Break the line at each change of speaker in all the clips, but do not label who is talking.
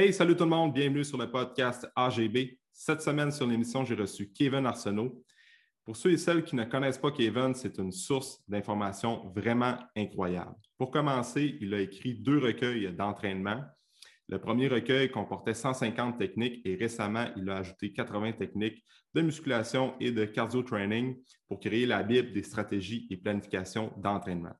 Hey, salut tout le monde, bienvenue sur le podcast AGB. Cette semaine sur l'émission, j'ai reçu Kevin Arsenault. Pour ceux et celles qui ne connaissent pas Kevin, c'est une source d'informations vraiment incroyable. Pour commencer, il a écrit deux recueils d'entraînement. Le premier recueil comportait 150 techniques et récemment, il a ajouté 80 techniques de musculation et de cardio training pour créer la Bible des stratégies et planification d'entraînement.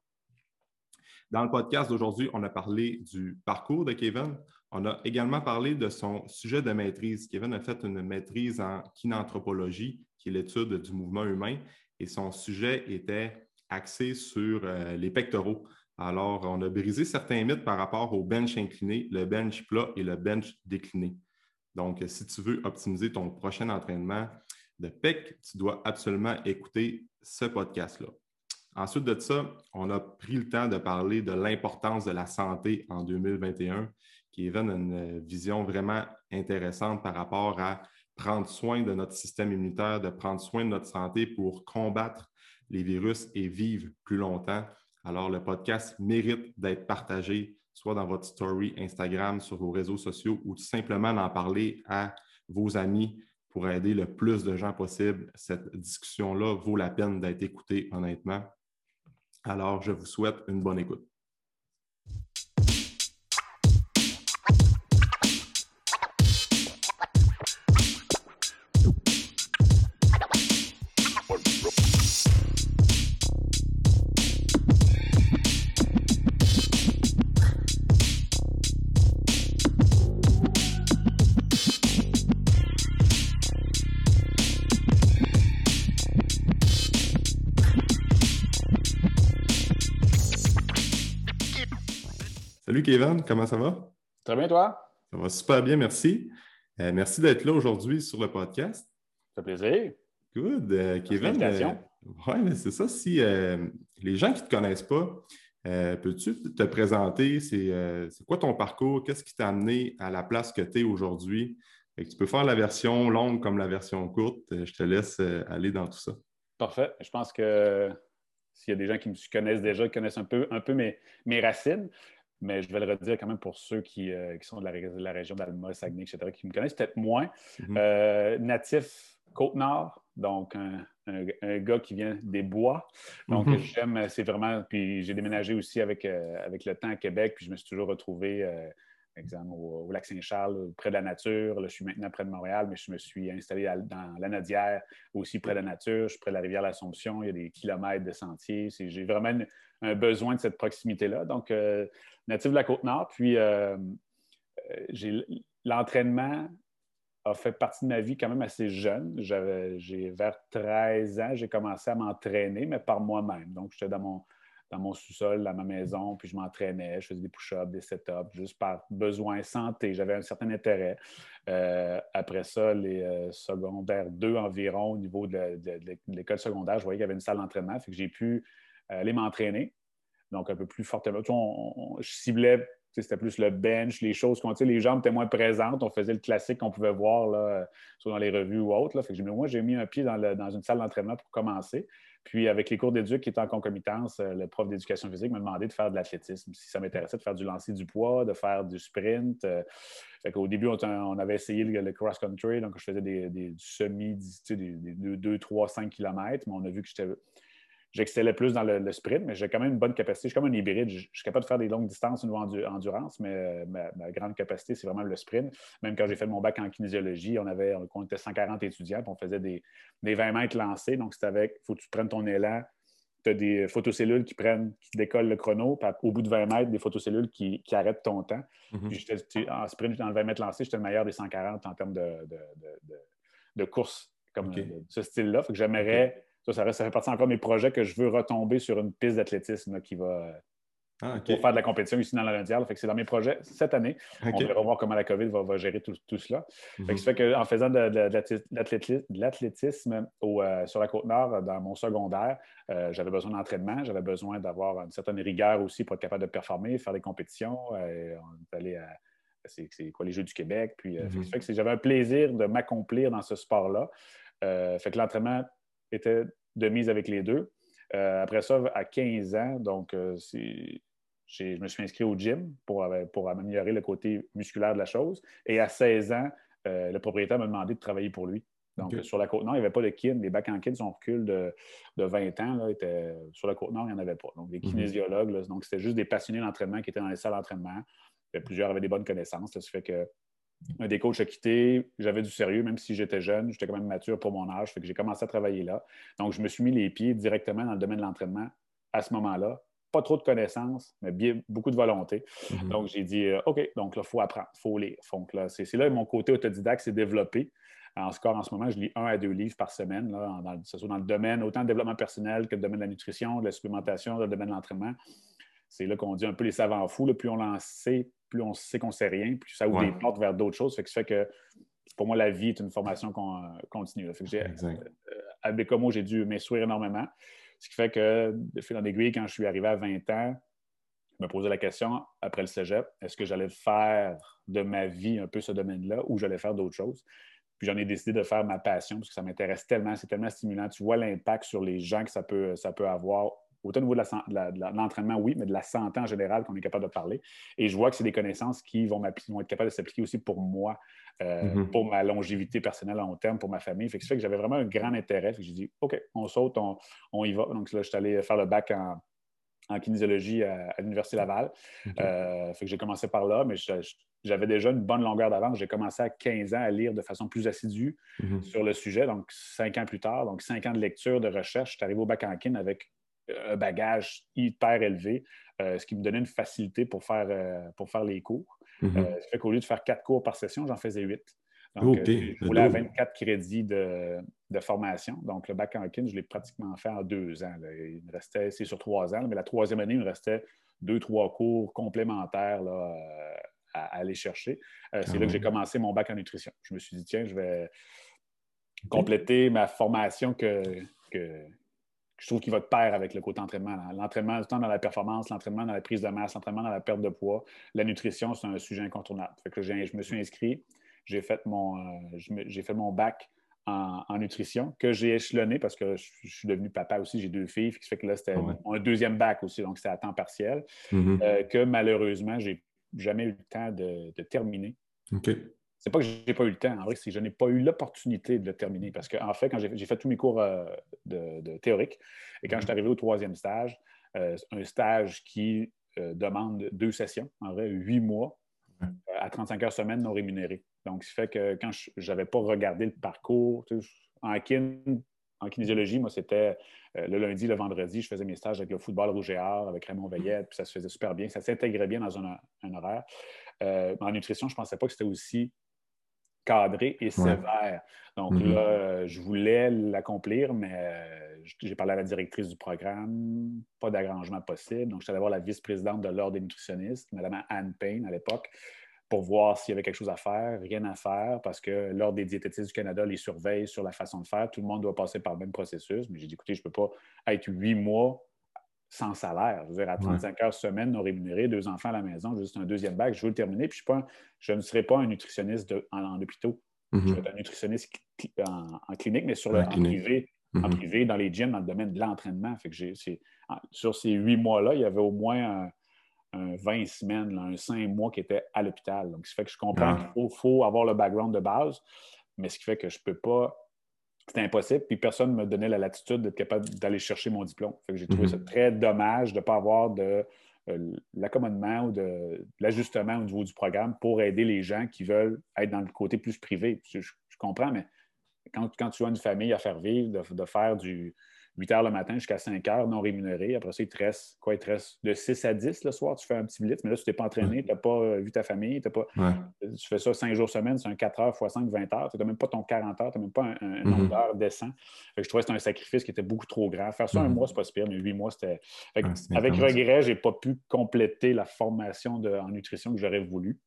Dans le podcast d'aujourd'hui, on a parlé du parcours de Kevin. On a également parlé de son sujet de maîtrise. Kevin a fait une maîtrise en kinanthropologie, qui est l'étude du mouvement humain, et son sujet était axé sur euh, les pectoraux. Alors, on a brisé certains mythes par rapport au bench incliné, le bench plat et le bench décliné. Donc, si tu veux optimiser ton prochain entraînement de PEC, tu dois absolument écouter ce podcast-là. Ensuite de ça, on a pris le temps de parler de l'importance de la santé en 2021 Kevin a une vision vraiment intéressante par rapport à prendre soin de notre système immunitaire, de prendre soin de notre santé pour combattre les virus et vivre plus longtemps. Alors, le podcast mérite d'être partagé, soit dans votre story Instagram, sur vos réseaux sociaux ou tout simplement d'en parler à vos amis pour aider le plus de gens possible. Cette discussion-là vaut la peine d'être écoutée, honnêtement. Alors, je vous souhaite une bonne écoute. Kevin, comment ça va?
Très bien, toi?
Ça va super bien, merci. Euh, merci d'être là aujourd'hui sur le podcast.
Ça fait plaisir.
Good. Euh, Kevin, euh, oui, mais c'est ça. Si les gens qui ne te connaissent pas, peux-tu te présenter? C'est quoi ton parcours? Qu'est-ce qui t'a amené à la place que tu es aujourd'hui? Tu peux faire la version longue comme la version courte. Je te laisse aller dans tout ça.
Parfait. Je pense que s'il y a des gens qui me connaissent déjà, qui connaissent un peu, un peu mes, mes racines, mais je vais le redire quand même pour ceux qui, euh, sont de la, région d'Alma, Saguenay, etc., qui me connaissent peut-être moins. Mhm. Euh, natif Côte-Nord, donc un, gars qui vient des bois. Donc, mhm. j'aime, c'est vraiment. Puis j'ai déménagé aussi avec, euh, avec le temps à Québec, puis je me suis toujours retrouvé exemple, au, lac Saint-Charles, près de la nature. Là, je suis maintenant près de Montréal, mais je me suis installé dans la Nadière, aussi près de la nature. Je suis près de la rivière l'Assomption. Il y a des kilomètres de sentiers. J'ai vraiment un besoin de cette proximité-là. Donc, euh, natif de la Côte-Nord. Puis, euh, euh, l'entraînement a fait partie de ma vie quand même assez jeune. J'ai vers 13 ans, j'ai commencé à m'entraîner, mais par moi-même. Donc, j'étais dans mon dans mon sous-sol, dans ma maison, puis je m'entraînais, je faisais des push-ups, des set-ups, juste par besoin santé. J'avais un certain intérêt. Euh, après ça, les euh, secondaires 2 environ, au niveau de, l'école secondaire, je voyais qu'il y avait une salle d'entraînement, fait que j'ai pu euh, aller m'entraîner. Donc, un peu plus fortement. je ciblais c'était plus le bench, les choses qu'on les jambes étaient moins présentes. On faisait le classique qu'on pouvait voir là, soit dans les revues ou autres. Moi, j'ai mis un pied dans une salle d'entraînement pour commencer. Puis, avec les cours d'éduc qui étaient en concomitance, euh, le prof d'éducation physique m'a demandé de faire de l'athlétisme, si ça m'intéressait de faire du lancer du poids, de faire du sprint. Euh. Fait qu'au début, on, avait essayé le, cross-country, donc je faisais des, des semi, des, des 2, 3, 5 km, mais on a vu que j'étais J'excellais plus dans le, sprint, mais j'ai quand même une bonne capacité. Je suis comme un hybride. Je, suis capable de faire des longues distances au niveau endurance, mais euh, ma, grande capacité, c'est vraiment le sprint. Même quand j'ai fait mon bac en kinésiologie, on avait on était 140 étudiants, puis on faisait des, 20 mètres lancés. Donc, c'est avec, il faut que tu prennes ton élan. Tu as des photocellules qui prennent, qui décollent le chrono, puis au bout de 20 mètres, des photocellules qui, arrêtent ton temps. Mm-hmm. en sprint, dans le 20 mètres lancés, j'étais le meilleur des 140 en termes de, de, course comme ce style-là. que j'aimerais ça, ça, fait partie encore de mes projets que je veux retomber sur une piste d'athlétisme qui va ah, pour faire de la compétition ici dans la Fait que c'est dans mes projets cette année. On va voir comment la COVID va, gérer tout, cela. fait que ça fait qu'en faisant de, l'athlétisme euh, sur la côte nord dans mon secondaire, euh, j'avais besoin d'entraînement, j'avais besoin d'avoir une certaine rigueur aussi pour être capable de performer, faire des compétitions. Euh, on est allé à c'est quoi les Jeux du Québec. Puis, mhm. fait que j'avais un plaisir de m'accomplir dans ce sport-là. fait que l'entraînement était de mise avec les deux. Euh, après ça, à 15 ans, donc euh, je me suis inscrit au gym pour, pour améliorer le côté musculaire de la chose. Et à 16 ans, le propriétaire m'a demandé de travailler pour lui. Donc, sur la Côte-Nord, il n'y avait pas de kin. Les bacs en kin, son recul de, de 20 ans, là, était, sur la Côte-Nord, il n'y en avait pas. Donc, des mhm. kinésiologues, donc c'était juste des passionnés d'entraînement qui étaient dans les salles d'entraînement. Plusieurs avaient des bonnes connaissances. Fait que un des coachs a quitté, j'avais du sérieux, même si j'étais jeune, j'étais quand même mature pour mon âge, fait que j'ai commencé à travailler là. Donc, je me suis mis les pieds directement dans le domaine de l'entraînement à ce moment-là. Pas trop de connaissances, mais bien, beaucoup de volonté. Mhm. Donc, j'ai dit, euh, OK, donc là, il faut apprendre, il faut lire. Donc, là, c'est, là mon côté autodidacte s'est développé. En score, en ce moment, je lis un à deux livres par semaine, là, dans, ce soit dans le domaine, autant de développement personnel que le domaine de la nutrition, de la supplémentation, le domaine de l'entraînement. C'est là qu'on dit un peu les savants fous. plus on l'en sait, plus on sait qu'on ne sait rien, plus ça ouvre des portes vers d'autres choses. Fait que ça fait que pour moi, la vie est une formation continue. Fait que j'ai, euh, à Bécomo, j'ai dû m'instruire énormément. Ce qui fait que, de fil en aiguille, quand je suis arrivé à 20 ans, je me posais la question, après le cégep, est-ce que j'allais faire de ma vie un peu ce domaine-là ou j'allais faire d'autres choses? Puis j'en ai décidé de faire ma passion parce que ça m'intéresse tellement, c'est tellement stimulant. Tu vois l'impact sur les gens que ça peut, ça peut avoir, autant au niveau de l'entraînement, oui, mais de la santé en général qu'on est capable de parler. Et je vois que c'est des connaissances qui vont, vont être capables de s'appliquer aussi pour moi, euh, mm-hmm. pour ma longévité personnelle à long terme, pour ma famille. Fait que ça fait que j'avais vraiment un grand intérêt. J'ai dit, OK, on saute, on, y va. Donc là, je suis allé faire le bac en, kinésiologie à, l'Université Laval. Euh, fait que j'ai commencé par là, mais j'avais déjà une bonne longueur d'avance. J'ai commencé à 15 ans à lire de façon plus assidue mhm. sur le sujet. Donc, cinq ans plus tard, donc cinq ans de lecture, de recherche, je suis arrivé au bac en kin avec euh, un bagage hyper élevé, euh, ce qui me donnait une facilité pour faire, euh, pour faire les cours. Mm fait qu'au lieu de faire quatre cours par session, j'en faisais huit. Donc, je voulais à 24 crédits de, formation. Donc, le bac en kin, je l'ai pratiquement fait en deux ans. Il me restait, c'est sur trois ans, mais la troisième année, il me restait deux, trois cours complémentaires là, à, aller chercher. C'est là que j'ai commencé mon bac en nutrition. Je me suis dit, tiens, je vais compléter ma formation que, je trouve qui va de pair avec le côté entraînement. L'entraînement, tant dans la performance, l'entraînement dans la prise de masse, l'entraînement dans la perte de poids. La nutrition, c'est un sujet incontournable. que je me suis inscrit, j'ai fait mon, euh, j'ai fait mon bac en, nutrition que j'ai échelonné parce que je, suis devenu papa aussi, j'ai deux filles, ce qui fait que là, c'était un deuxième bac aussi, donc c'était à temps partiel, mm-hmm. euh, que malheureusement, j'ai jamais eu le temps de, terminer. C'est pas que j'ai pas eu le temps, en vrai, c'est que je n'ai pas eu l'opportunité de le terminer. Parce qu'en en fait, quand j'ai fait tous mes cours euh, de, théorique, et quand je suis arrivé au troisième stage, euh, un stage qui euh, demande deux sessions, en vrai, huit mois, à 35 heures semaine non rémunérées. Donc, ce fait que quand je n'avais pas regardé le parcours, en kin, en kinésiologie, moi, c'était le lundi, le vendredi, je faisais mes stages avec le football rouge et avec Raymond Veillette, puis ça se faisait super bien. Ça s'intégrait bien dans un, horaire. Euh, en nutrition, je ne pensais pas que c'était aussi cadré et sévère. Donc mm-hmm. là, euh, je voulais l'accomplir, mais j'ai parlé à la directrice du programme, pas d'arrangement possible. Donc, je suis allé voir la vice-présidente de l'Ordre des nutritionnistes, Mme Anne Payne à l'époque, pour voir s'il y avait quelque chose à faire, rien à faire, parce que l'Ordre des diététistes du Canada les surveille sur la façon de faire. Tout le monde doit passer par le même processus. Mais j'ai dit, écoutez, je ne peux pas être huit mois sans salaire. Je veux dire, à 35 heures semaine non rémunéré, deux enfants à la maison, juste un deuxième bac, je veux le terminer. Puis je, pas, je ne serai pas un nutritionniste en, en, hôpitaux. Je vais mm-hmm. être un nutritionniste en, clinique, mais sur le, en, privé, en mm-hmm. privé, dans les gyms, dans le domaine de l'entraînement. Fait que sur ces huit mois-là, il y avait au moins un, un 20 semaines, un 5 mois qui était à l'hôpital. Donc, ce qui fait que je comprends ah. qu'il faut, avoir le background de base, mais ce qui fait que je ne peux pas. C'était impossible, puis personne ne me donnait la latitude d'être capable d'aller chercher mon diplôme. j'ai trouvé mhm. ça très dommage de ne pas avoir de euh, l'accommodement ou de, l'ajustement au niveau du programme pour aider les gens qui veulent être dans le côté plus privé. Je, comprends, mais quand, tu as une famille à faire vivre, de faire du, 8 heures le matin jusqu'à 5 heures non rémunéré. Après ça, il te reste quoi? Il te reste de 6 à 10 le soir, tu fais un petit blitz, mais là, tu t'es pas entraîné, tu n'as pas euh, vu ta famille, pas, tu fais ça 5 jours semaine, c'est un 4 heures x 5, 20 heures. Tu n'as même pas ton 40 heures, tu n'as même pas un, nombre mm-hmm. d'heures décent. je trouvais que c'était un sacrifice qui était beaucoup trop grand. Faire ça un mm-hmm. mois, c'est pas super, mais 8 mois, c'était. avec regret, je n'ai pas pu compléter la formation en nutrition que j'aurais voulu.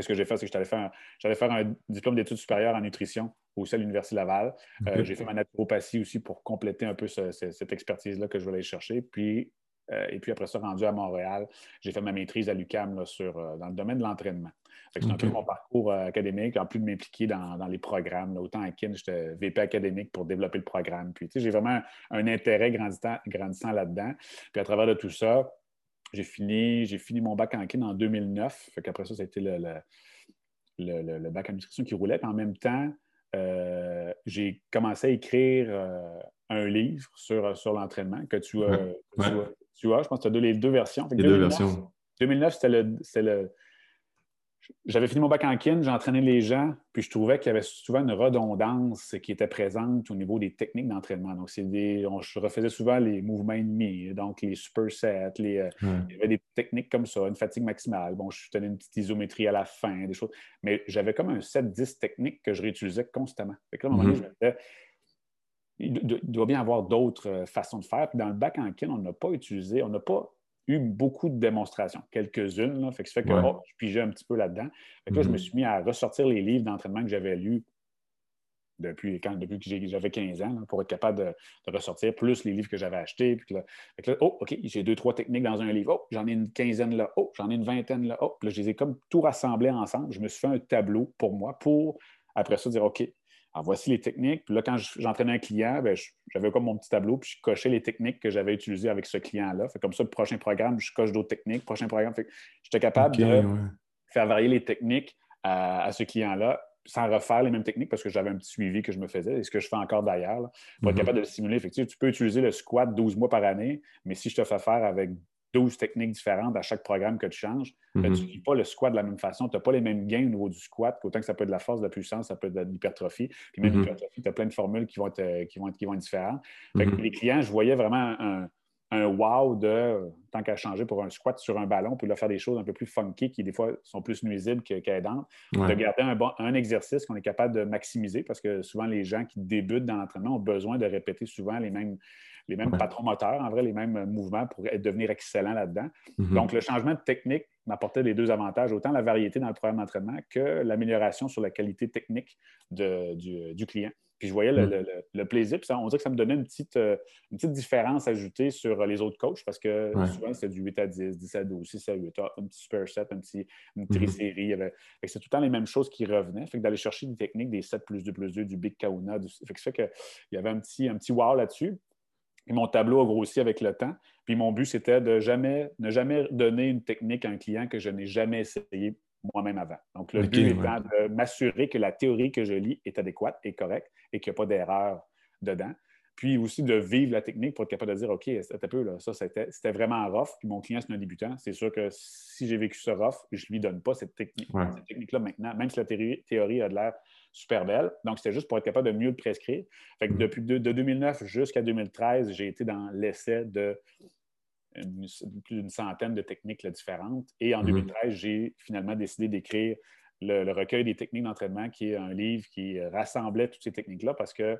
Ce que j'ai fait, c'est que j'allais faire, un, faire un diplôme d'études supérieures en nutrition au sein de l'Université Laval. Euh, j'ai fait ma naturopathie aussi pour compléter un peu cette expertise-là que je voulais aller chercher. Puis, euh, et puis après ça, rendu à Montréal, j'ai fait ma maîtrise à l'UCAM sur, euh, dans le domaine de l'entraînement. C'est un peu mon parcours académique, en plus de m'impliquer dans, les programmes. autant à KIN, j'étais VP académique pour développer le programme. Puis, j'ai vraiment un, intérêt grandissant, grandissant là-dedans. Puis à travers de tout ça, j'ai fini, fini mon bac en kin en 2009. Fait qu'après ça, ça a été le, le, bac en nutrition qui roulait. en même temps, euh, j'ai commencé à écrire euh, un livre sur, sur l'entraînement que tu, as, tu, je pense que tu as les deux versions.
les deux versions.
2009, c'était le, j'avais fini mon bac en kin, j'entraînais les gens, puis je trouvais qu'il y avait souvent une redondance qui était présente au niveau des techniques d'entraînement. Donc, des, je refaisais souvent les mouvements ennemis, donc les supersets, les, euh, il y avait des techniques comme ça, une fatigue maximale. Bon, je tenais une petite isométrie à la fin, des choses. Mais j'avais comme un set 10 techniques que je réutilisais constamment. Fait que là, à un moment donné, mm-hmm. je me disais, il doit bien y avoir d'autres euh, façons de faire. Puis dans le bac en kin, on n'a pas utilisé, on n'a pas eu beaucoup de démonstrations, quelques-unes. Fait que ça fait que oh, je pigeais un petit peu là-dedans. Fait que je me mm-hmm. suis mis à ressortir les livres d'entraînement que j'avais lus depuis, quand, depuis que j'avais 15 ans pour être capable de, ressortir, plus les livres que j'avais achetés. Puis là, oh, OK, j'ai deux, trois techniques dans un livre. Oh, j'en ai une quinzaine là. Oh, j'en ai une vingtaine là. Oh, là, je les ai comme tout rassemblés ensemble. Je me suis fait un tableau pour moi pour, après ça, dire OK, alors, voici les techniques. Puis là, quand j'entraînais un client, ben, j'avais comme mon petit tableau, puis je cochais les techniques que j'avais utilisées avec ce client-là. Fait comme ça, le prochain programme, je coche d'autres techniques. Prochain programme, j'étais capable de faire varier les techniques à, ce client-là sans refaire les mêmes techniques parce que j'avais un petit suivi que je me faisais et ce que je fais encore d'ailleurs. Pour être mm-hmm. capable de le simuler, effectivement, tu peux utiliser le squat 12 mois par année, mais si je te fais faire avec 12 techniques différentes à chaque programme que tu changes. Ben, tu ne pas le squat de la même façon. Tu n'as pas les mêmes gains au niveau du squat, autant que ça peut être de la force, de la puissance, ça peut être de l'hypertrophie. Puis même mm-hmm. l'hypertrophie, tu as plein de formules qui vont être, euh, qui vont être, qui vont être différentes. Mm-hmm. les clients, je voyais vraiment un, un wow de tant qu'à changer pour un squat sur un ballon, puis de faire des choses un peu plus funky qui, des fois, sont plus nuisibles qu'aidantes. De garder un, bon, un exercice qu'on est capable de maximiser parce que souvent, les gens qui débutent dans l'entraînement ont besoin de répéter souvent les mêmes, les mêmes patrons moteurs, en vrai, les mêmes mouvements pour devenir excellent là-dedans. Mm-hmm. Donc, le changement de technique m'apportait les deux avantages, autant la variété dans le programme d'entraînement que l'amélioration sur la qualité technique du, client. Puis je voyais le, plaisir, puis ça, on dirait que ça me donnait une petite, euh, une petite différence ajoutée sur les autres coachs parce que souvent c'était du 8 à 10, 10 à 12, 6 à 8, un petit superset, un petit, une mm-hmm. trisérie. C'est tout le temps les mêmes choses qui revenaient. Fait que d'aller chercher des techniques, des 7 plus 2 plus 2, du Big Kauna, fait que ça fait qu'il y avait un petit, un petit wow là-dessus. Et mon tableau a grossi avec le temps. Puis mon but, c'était de jamais, ne jamais donner une technique à un client que je n'ai jamais essayé moi-même avant. Donc, le but étant de m'assurer que la théorie que je lis est adéquate et correcte et qu'il n'y a pas d'erreur dedans. Puis aussi de vivre la technique pour être capable de dire OK, c'était peu, là, ça, c'était vraiment rough. Puis mon client, c'est un débutant. C'est sûr que si j'ai vécu ce rough, je ne lui donne pas cette technique. Cette technique-là maintenant, même si la théorie, a de l'air super belle. Donc, c'était juste pour être capable de mieux le prescrire. Fait que mm-hmm. depuis de, 2009 jusqu'à 2013, j'ai été dans l'essai de plus d'une centaine de techniques différentes. Et en 2013, mm-hmm. j'ai finalement décidé d'écrire le, recueil des techniques d'entraînement, qui est un livre qui rassemblait toutes ces techniques-là parce que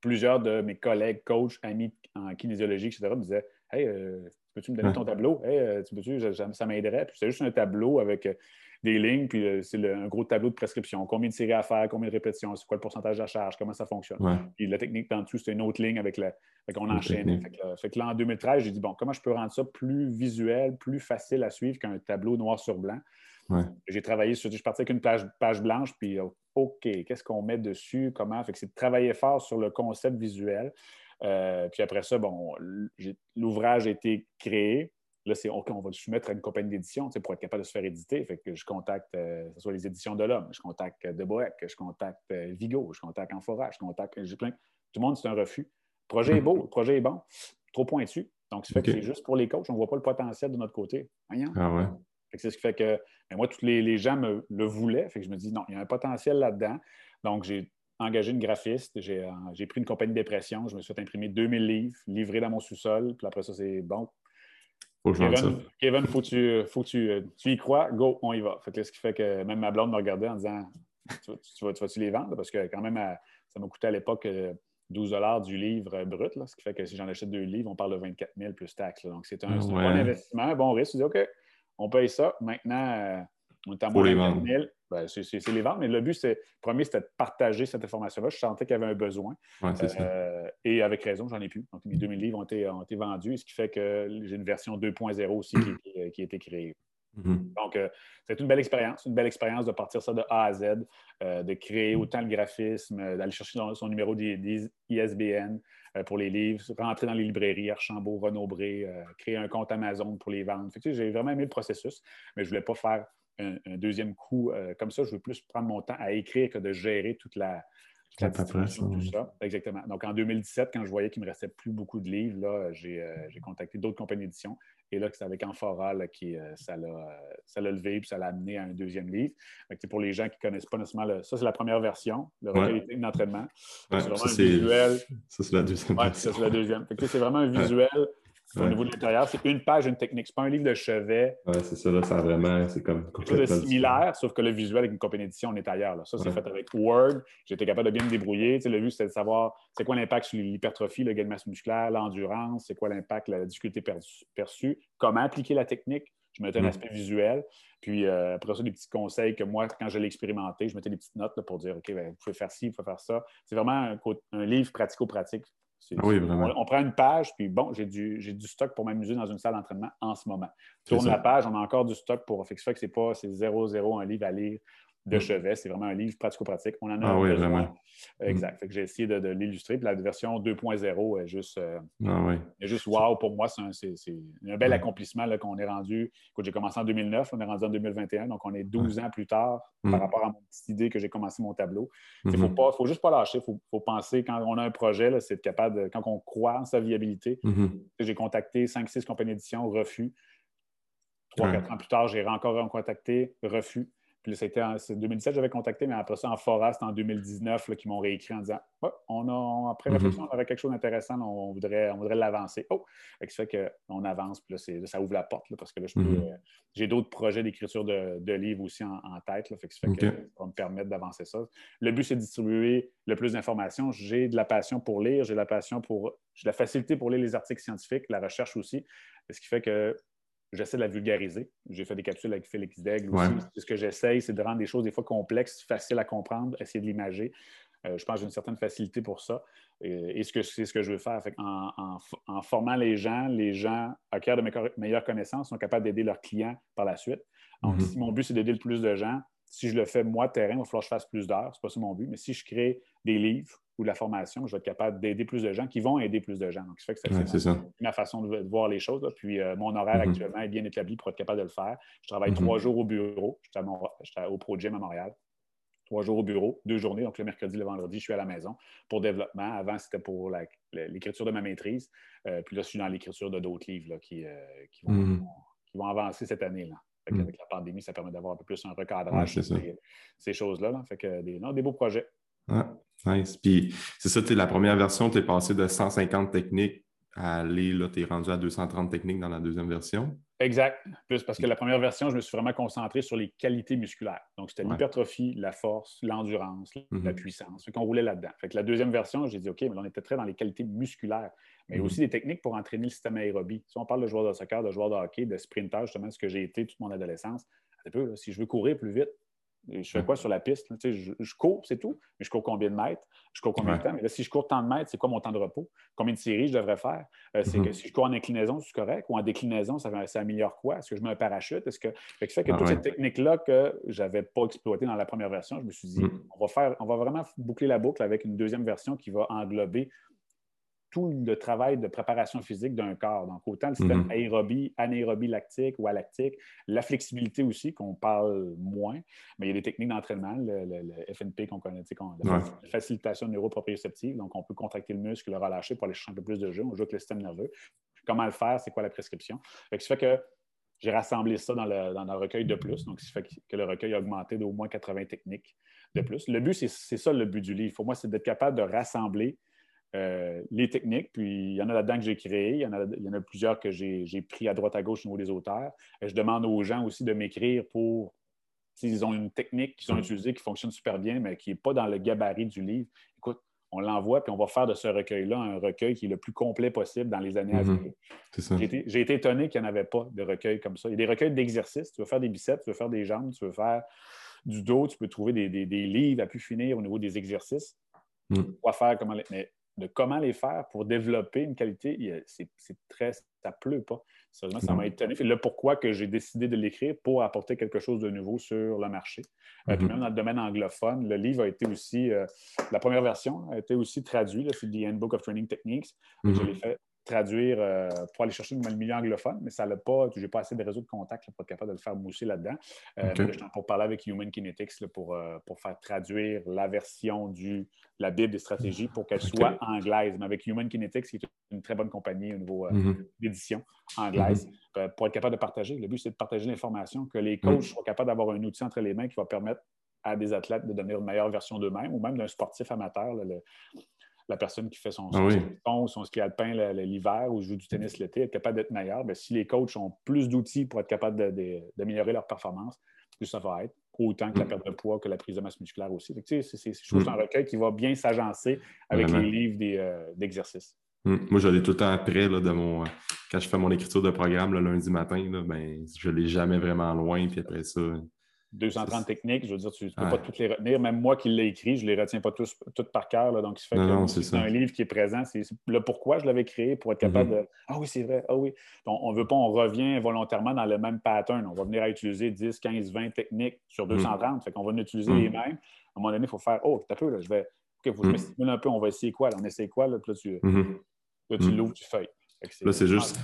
plusieurs de mes collègues, coachs, amis en kinésiologie, etc., me disaient Hey, euh, peux-tu me donner ton tableau? Hey, euh, tu peux-tu, ça m'aiderait. Puis c'est juste un tableau avec euh, des lignes, puis c'est un gros tableau de prescription. Combien de séries à faire, combien de répétitions, c'est quoi le pourcentage de la charge, comment ça fonctionne. Puis la technique en dessous, c'est une autre ligne avec la. Fait qu'on enchaîne. Fait que, là, en 2013, j'ai dit bon, comment je peux rendre ça plus visuel, plus facile à suivre qu'un tableau noir sur blanc? J'ai travaillé sur. Je partais avec une page, page blanche, puis OK, qu'est-ce qu'on met dessus, comment? Fait que c'est de travailler fort sur le concept visuel. Euh, puis après ça, bon, l'ouvrage a été créé. Là, c'est OK, on va le soumettre à une compagnie d'édition pour être capable de se faire éditer. Fait que je contacte, euh, ce soit les éditions de l'Homme, je contacte De Boeck, je contacte euh, Vigo, je contacte Enfora, je contacte. Plein. Tout le monde, c'est un refus. Le projet est beau, le projet est bon, trop pointu. Donc, fait que c'est juste pour les coachs, on ne voit pas le potentiel de notre côté.
Ah ouais.
C'est ce qui fait que moi, tous les, gens me le voulaient. Fait que je me dis, non, il y a un potentiel là-dedans. Donc, j'ai engagé une graphiste, j'ai euh, pris une compagnie d'impression, je me suis fait imprimer 2000 livres, livrés dans mon sous-sol. Puis après ça, c'est bon. Faut Kevin, Kevin, faut que tu, tu, tu, y crois, go, on y va. Fait que ce qui fait que même ma blonde me regardait en disant Tu, vas-tu les vendre? Parce que quand même, ça m'a coûté à l'époque 12 euh, du livre brut. ce qui fait que si j'en achète deux livres, on parle de 24 000 plus taxes. Donc, c'est un, ah bon investissement, un bon risque. Tu dis OK, on paye ça. Maintenant, euh, à moins de 000. Ben, c'est les ventes, mais le but, c'est, premier, c'était de partager cette information-là. Je sentais qu'il y avait un besoin. Euh, et avec raison, j'en ai plus. Donc, mes 2000 livres ont été, vendus, ce qui fait que j'ai une version 2.0 aussi qui, a été créée. Mm-hmm. Donc, euh, c'est une belle expérience, une belle expérience de partir ça de A à Z, euh, de créer autant le graphisme, euh, d'aller chercher son, numéro des, ISBN pour les livres, rentrer dans les librairies, Archambault, Renaud-Bré, créer un compte Amazon pour les vendre. J'ai vraiment aimé le processus, mais je ne voulais pas faire un, deuxième coup comme ça. Je veux plus prendre mon temps à écrire que de gérer toute la,
la distribution,
tout ça. Exactement. Donc, en 2017, quand je voyais qu'il ne me restait plus beaucoup de livres, là, j'ai, contacté d'autres compagnies d'édition et là, c'est avec Amphora qui, euh, ça, l'a, euh, ça l'a levé puis ça l'a amené à un deuxième livre. pour les gens qui ne connaissent pas nécessairement, ça, c'est la première version, le recueil d'entraînement.
c'est vraiment un visuel. Ça, c'est la deuxième.
Ouais, ça, c'est la deuxième. c'est vraiment un visuel au niveau de l'intérieur, c'est une page, une technique. C'est pas un livre de chevet.
Oui, c'est ça, là, ça vraiment, c'est comme
complètement similaire, sauf que le visuel avec une compagnie d'édition, on est ailleurs. Là. Ça, c'est fait avec Word. J'étais capable de bien me débrouiller. Tu sais, le but, c'était de savoir c'est quoi l'impact sur l'hypertrophie, le gain de masse musculaire, l'endurance, c'est quoi l'impact, la difficulté perçue, comment appliquer la technique. Je mettais un mm. aspect visuel. Puis euh, après ça, des petits conseils que moi, quand je l'ai expérimenté, je mettais des petites notes pour dire OK, ben, vous pouvez faire ci, vous pouvez faire ça. C'est vraiment un, un livre pratico-pratique
ah oui, vraiment.
On, prend une page, puis bon, j'ai du, du, stock pour m'amuser dans une salle d'entraînement en ce moment. Tourne la page, on a encore du stock pour. Que c'est pas c'est 0-0 un livre à lire de mm. chevet. C'est vraiment un livre pratico-pratique. On en a
ah, oui, vraiment.
Euh, exact. Fait que j'ai essayé de, l'illustrer. Puis la version 2.0 est juste, euh,
ah, oui.
est juste wow pour moi. C'est un, bel accomplissement qu'on est rendu. Écoute, j'ai commencé en 2009, on est rendu en 2021. Donc, on est 12 ans plus tard par mm. rapport à mon petite idée que j'ai commencé mon tableau. Il ne mm-hmm. faut, faut juste pas lâcher. Il faut, penser quand on a un projet, c'est capable de, quand on croit en sa viabilité. Mm-hmm. J'ai contacté 5-6 compagnies d'édition, refus. 3-4 ans plus tard, j'ai encore contacté, refus. Puis c'était en 2017, j'avais contacté, mais après ça, en Forest, en 2019, qui m'ont réécrit en disant on a, après mhm. réflexion, on aurait quelque chose d'intéressant, on voudrait, on voudrait l'avancer. Oh! Ça fait qu'on avance, puis là, ça ouvre la porte, parce que là, mhm. euh, j'ai d'autres projets d'écriture de, livres aussi en, tête. Là, fait que ça fait que ça va me permettre d'avancer ça. Le but, c'est de distribuer le plus d'informations. J'ai de la passion pour lire, j'ai de la passion pour. J'ai de la facilité pour lire les articles scientifiques, la recherche aussi. Ce qui fait que j'essaie de la vulgariser. J'ai fait des capsules avec Félix Daigle aussi. Ce que j'essaye, c'est de rendre des choses des fois complexes, faciles à comprendre, essayer de l'imager. Euh, je pense que j'ai une certaine facilité pour ça. Et, ce que c'est ce que je veux faire. en, formant les gens, les gens acquièrent de meilleures connaissances, sont capables d'aider leurs clients par la suite. Donc, mm-hmm. si mon but, c'est d'aider le plus de gens, si je le fais moi, terrain, il va falloir que je fasse plus d'heures. Ce n'est pas ça mon but. Mais si je crée des livres ou de la formation, je vais être capable d'aider plus de gens qui vont aider plus de gens. Donc, ça fait que c'est ma, façon de, voir les choses. Puis, euh, mon horaire mm-hmm. actuellement est bien établi pour être capable de le faire. Je travaille mm-hmm. trois jours au bureau. Je suis au Pro Gym à Montréal. Trois jours au bureau, deux journées. Donc, le mercredi, le vendredi, je suis à la maison pour développement. Avant, c'était pour l'écriture de ma maîtrise. Euh, puis là, je suis dans l'écriture de d'autres livres qui, euh, mm-hmm. qui, vont, avancer cette année-là. Avec la pandémie, ça permet d'avoir un peu plus un recadrage sur ces, choses-là. Fait que des, des beaux projets.
Ah, nice. Puis c'est ça, la première version, tu es passé de 150 techniques à aller, là, tu es rendu à 230 techniques dans la deuxième version.
Exact. Plus parce que la première version, je me suis vraiment concentré sur les qualités musculaires. Donc, c'était l'hypertrophie, la force, l'endurance, la mm-hmm. puissance. Fait qu'on roulait là-dedans. Fait que la deuxième version, j'ai dit, OK, mais on était très dans les qualités musculaires, mais mm-hmm. aussi des techniques pour entraîner le système aérobie. Si on parle de joueurs de soccer, de joueurs de hockey, de sprinter, justement, ce que j'ai été toute mon adolescence, un peu, si je veux courir plus vite, je fais quoi sur la piste? je, cours, c'est tout. Mais je cours combien de mètres? Je cours combien de temps? Mais là, si je cours tant de mètres, c'est quoi mon temps de repos? Combien de séries je devrais faire? Euh, c'est que mhm. si je cours en inclinaison, c'est correct? Ou en déclinaison, ça, ça améliore quoi? Est-ce que je mets un parachute? Est-ce que. Fait que fait que ah toutes ces techniques-là que je n'avais pas exploitées dans la première version, je me suis dit, mhm. on, va faire, on va vraiment boucler la boucle avec une deuxième version qui va englober tout le travail de préparation physique d'un corps. Donc, autant le système mhm. aérobie, anaérobie lactique ou alactique, la flexibilité aussi, qu'on parle moins, mais il y a des techniques d'entraînement, le, FNP qu'on connaît, la facilitation neuroproprioceptive. Donc, on peut contracter le muscle, le relâcher pour aller chercher un peu plus de jeu. On joue avec le système nerveux. Comment le faire? C'est quoi la prescription? Fait que ça fait que j'ai rassemblé ça dans le, dans le, recueil de plus. Donc, ça fait que le recueil a augmenté d'au moins 80 techniques de plus. Le but, c'est ça le but du livre. Pour moi, c'est d'être capable de rassembler euh, les techniques, puis il y en a là-dedans que j'ai créé, il y, en a, il y en a plusieurs que j'ai pris à droite à gauche au niveau des auteurs. Et je demande aux gens aussi de m'écrire pour s'ils ont une technique qu'ils ont mm. utilisée qui fonctionne super bien, mais qui n'est pas dans le gabarit du livre. Écoute, on l'envoie, puis on va faire de ce recueil-là un recueil qui est le plus complet possible dans les années à
mm-hmm.
venir. J'ai été, étonné qu'il n'y en avait pas de recueil comme ça. Il y a des recueils d'exercices. Tu veux faire des biceps, tu veux faire des jambes, tu veux faire du dos, tu peux trouver des, livres à pu finir au niveau des exercices. Mm. Quoi faire, comment les de comment les faire pour développer une qualité, c'est très, ça pleut pas. Sérieusement, ça m'a étonné. le pourquoi que j'ai décidé de l'écrire pour apporter quelque chose de nouveau sur le marché. Euh, puis mm-hmm. même dans le domaine anglophone, le livre a été aussi, euh, la première version a été aussi traduite, c'est The Handbook of Training Techniques. Je mm-hmm. l'ai fait traduire euh, pour aller chercher le milieu anglophone, mais ça n'a pas, j'ai pas assez de réseau de contact pour être capable de le faire mousser là-dedans. Euh, pour parler avec Human Kinetics pour, euh, pour faire traduire la version du, la Bible des stratégies pour qu'elle soit anglaise. Mais avec Human Kinetics, qui est une très bonne compagnie au niveau mm-hmm. d'édition anglaise, mm-hmm. pour être capable de partager. Le but, c'est de partager l'information, que les coachs soient capables d'avoir un outil entre les mains qui va permettre à des athlètes de donner une meilleure version d'eux-mêmes ou même d'un sportif amateur. le, la personne qui fait son, ah son, son ski alpin l'hiver ou joue du tennis l'été, est capable d'être meilleur. Ben, si les coachs ont plus d'outils pour être capables d'améliorer leur performance, plus ça va être. Autant que la mm. perte de poids, que la prise de masse musculaire aussi. C'est mm. un recueil qui va bien s'agencer avec les livres euh, d'exercice.
Mm. Moi, je l'ai tout le temps après, là, de mon, euh, quand je fais mon écriture de programme le lundi matin, là, ben, je ne l'ai jamais vraiment loin. Puis après ça,
230 techniques, je veux dire, tu ne peux pas toutes les retenir. Même moi qui l'ai écrit, je ne les retiens pas tous, toutes par cœur. Donc, fait c'est un livre qui est présent. C'est le pourquoi je l'avais créé pour être capable mm-hmm. de. Ah oui, c'est vrai. Ah oui. on ne veut pas, on revient volontairement dans le même pattern. On va venir à utiliser 10, 15, 20 techniques sur 230. Mm. Fait qu'on va en utiliser les mm. mêmes. À un moment donné, il faut faire Oh, t'as peu, là, je vais. OK, faut que je me mm. stimule un peu. On va essayer quoi? Là? On essaie quoi? Là, puis là, tu, mm-hmm. là, tu l'ouvres, tu feuilles.
Là, c'est juste.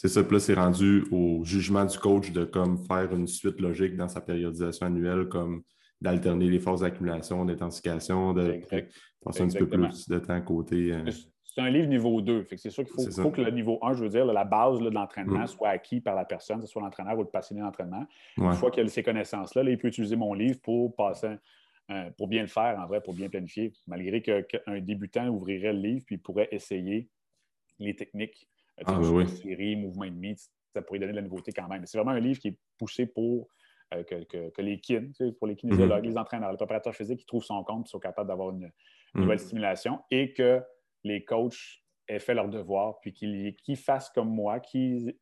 C'est ça, puis là, c'est rendu au jugement du coach de comme faire une suite logique dans sa périodisation annuelle, comme d'alterner les forces d'accumulation, d'intensification, de passer un petit peu plus de temps à côté. Euh.
C'est un livre niveau 2. C'est sûr qu'il faut, que le niveau 1, je veux dire, la base de l'entraînement mm. soit acquis par la personne, que ce soit l'entraîneur ou le passionné d'entraînement. Une fois qu'il a ces connaissances-là, il peut utiliser mon livre pour passer pour bien le faire, en vrai, pour bien planifier, malgré qu'un débutant ouvrirait le livre puis pourrait essayer les techniques ah, série, mouvement et demi, ça pourrait donner de la nouveauté quand même. C'est vraiment un livre qui est poussé pour euh, que, les kin, pour les kinésiologues, mhm. les entraîneurs, les préparateurs physiques qui trouvent son compte, qui sont capables d'avoir une, mhm. nouvelle stimulation et que les coachs aient fait leur devoir, puis qu'ils fassent comme moi, qu'ils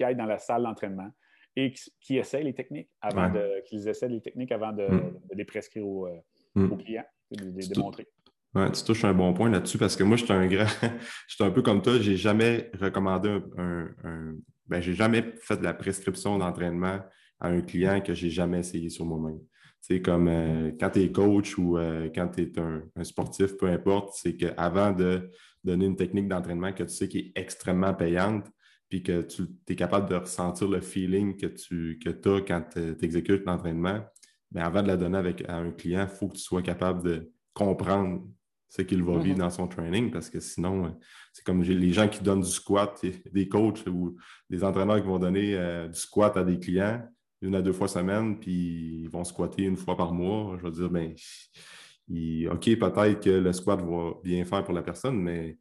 aillent dans la salle d'entraînement et qui essayent les techniques avant de, qu'ils essaient les techniques avant de, mhm. les prescrire aux, euh, clients, de les démontrer.
Ouais, tu touches un bon point là-dessus parce que moi, je suis un grand. je un peu comme toi, j'ai jamais recommandé un. un, ben, j'ai jamais fait de la prescription d'entraînement à un client que j'ai jamais essayé sur moi-même. C'est comme euh, quand tu es coach ou euh, quand tu es un, sportif, peu importe, c'est qu'avant de donner une technique d'entraînement que tu sais qui est extrêmement payante, puis que tu es capable de ressentir le feeling que tu que as quand tu exécutes l'entraînement, ben, avant de la donner avec, à un client, il faut que tu sois capable de comprendre ce qu'il va vivre mm-hmm. dans son training parce que sinon, euh, c'est comme les gens qui donnent du squat, des coachs ou des entraîneurs qui vont donner euh, du squat à des clients une à deux fois semaine, puis ils vont squatter une fois par mois. Je veux dire, ben, OK, peut-être que le squat va bien faire pour la personne, mais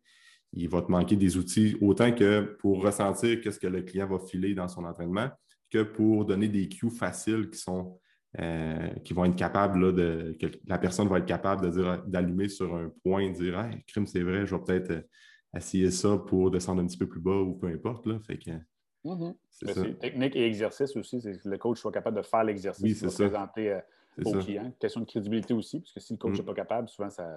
il va te manquer des outils autant que pour ressentir qu'est-ce que le client va filer dans son entraînement que pour donner des cues faciles qui sont euh, qui vont être capables de. que la personne va être capable de dire d'allumer sur un point, de dire Hey, crime, c'est vrai, je vais peut-être euh, essayer ça pour descendre un petit peu plus bas ou peu importe. Là. Fait que,
mm-hmm. Technique et exercice aussi, c'est que le coach soit capable de faire l'exercice oui, présenter euh, au client. Question de crédibilité aussi, parce que si le coach n'est mm. pas capable, souvent ça,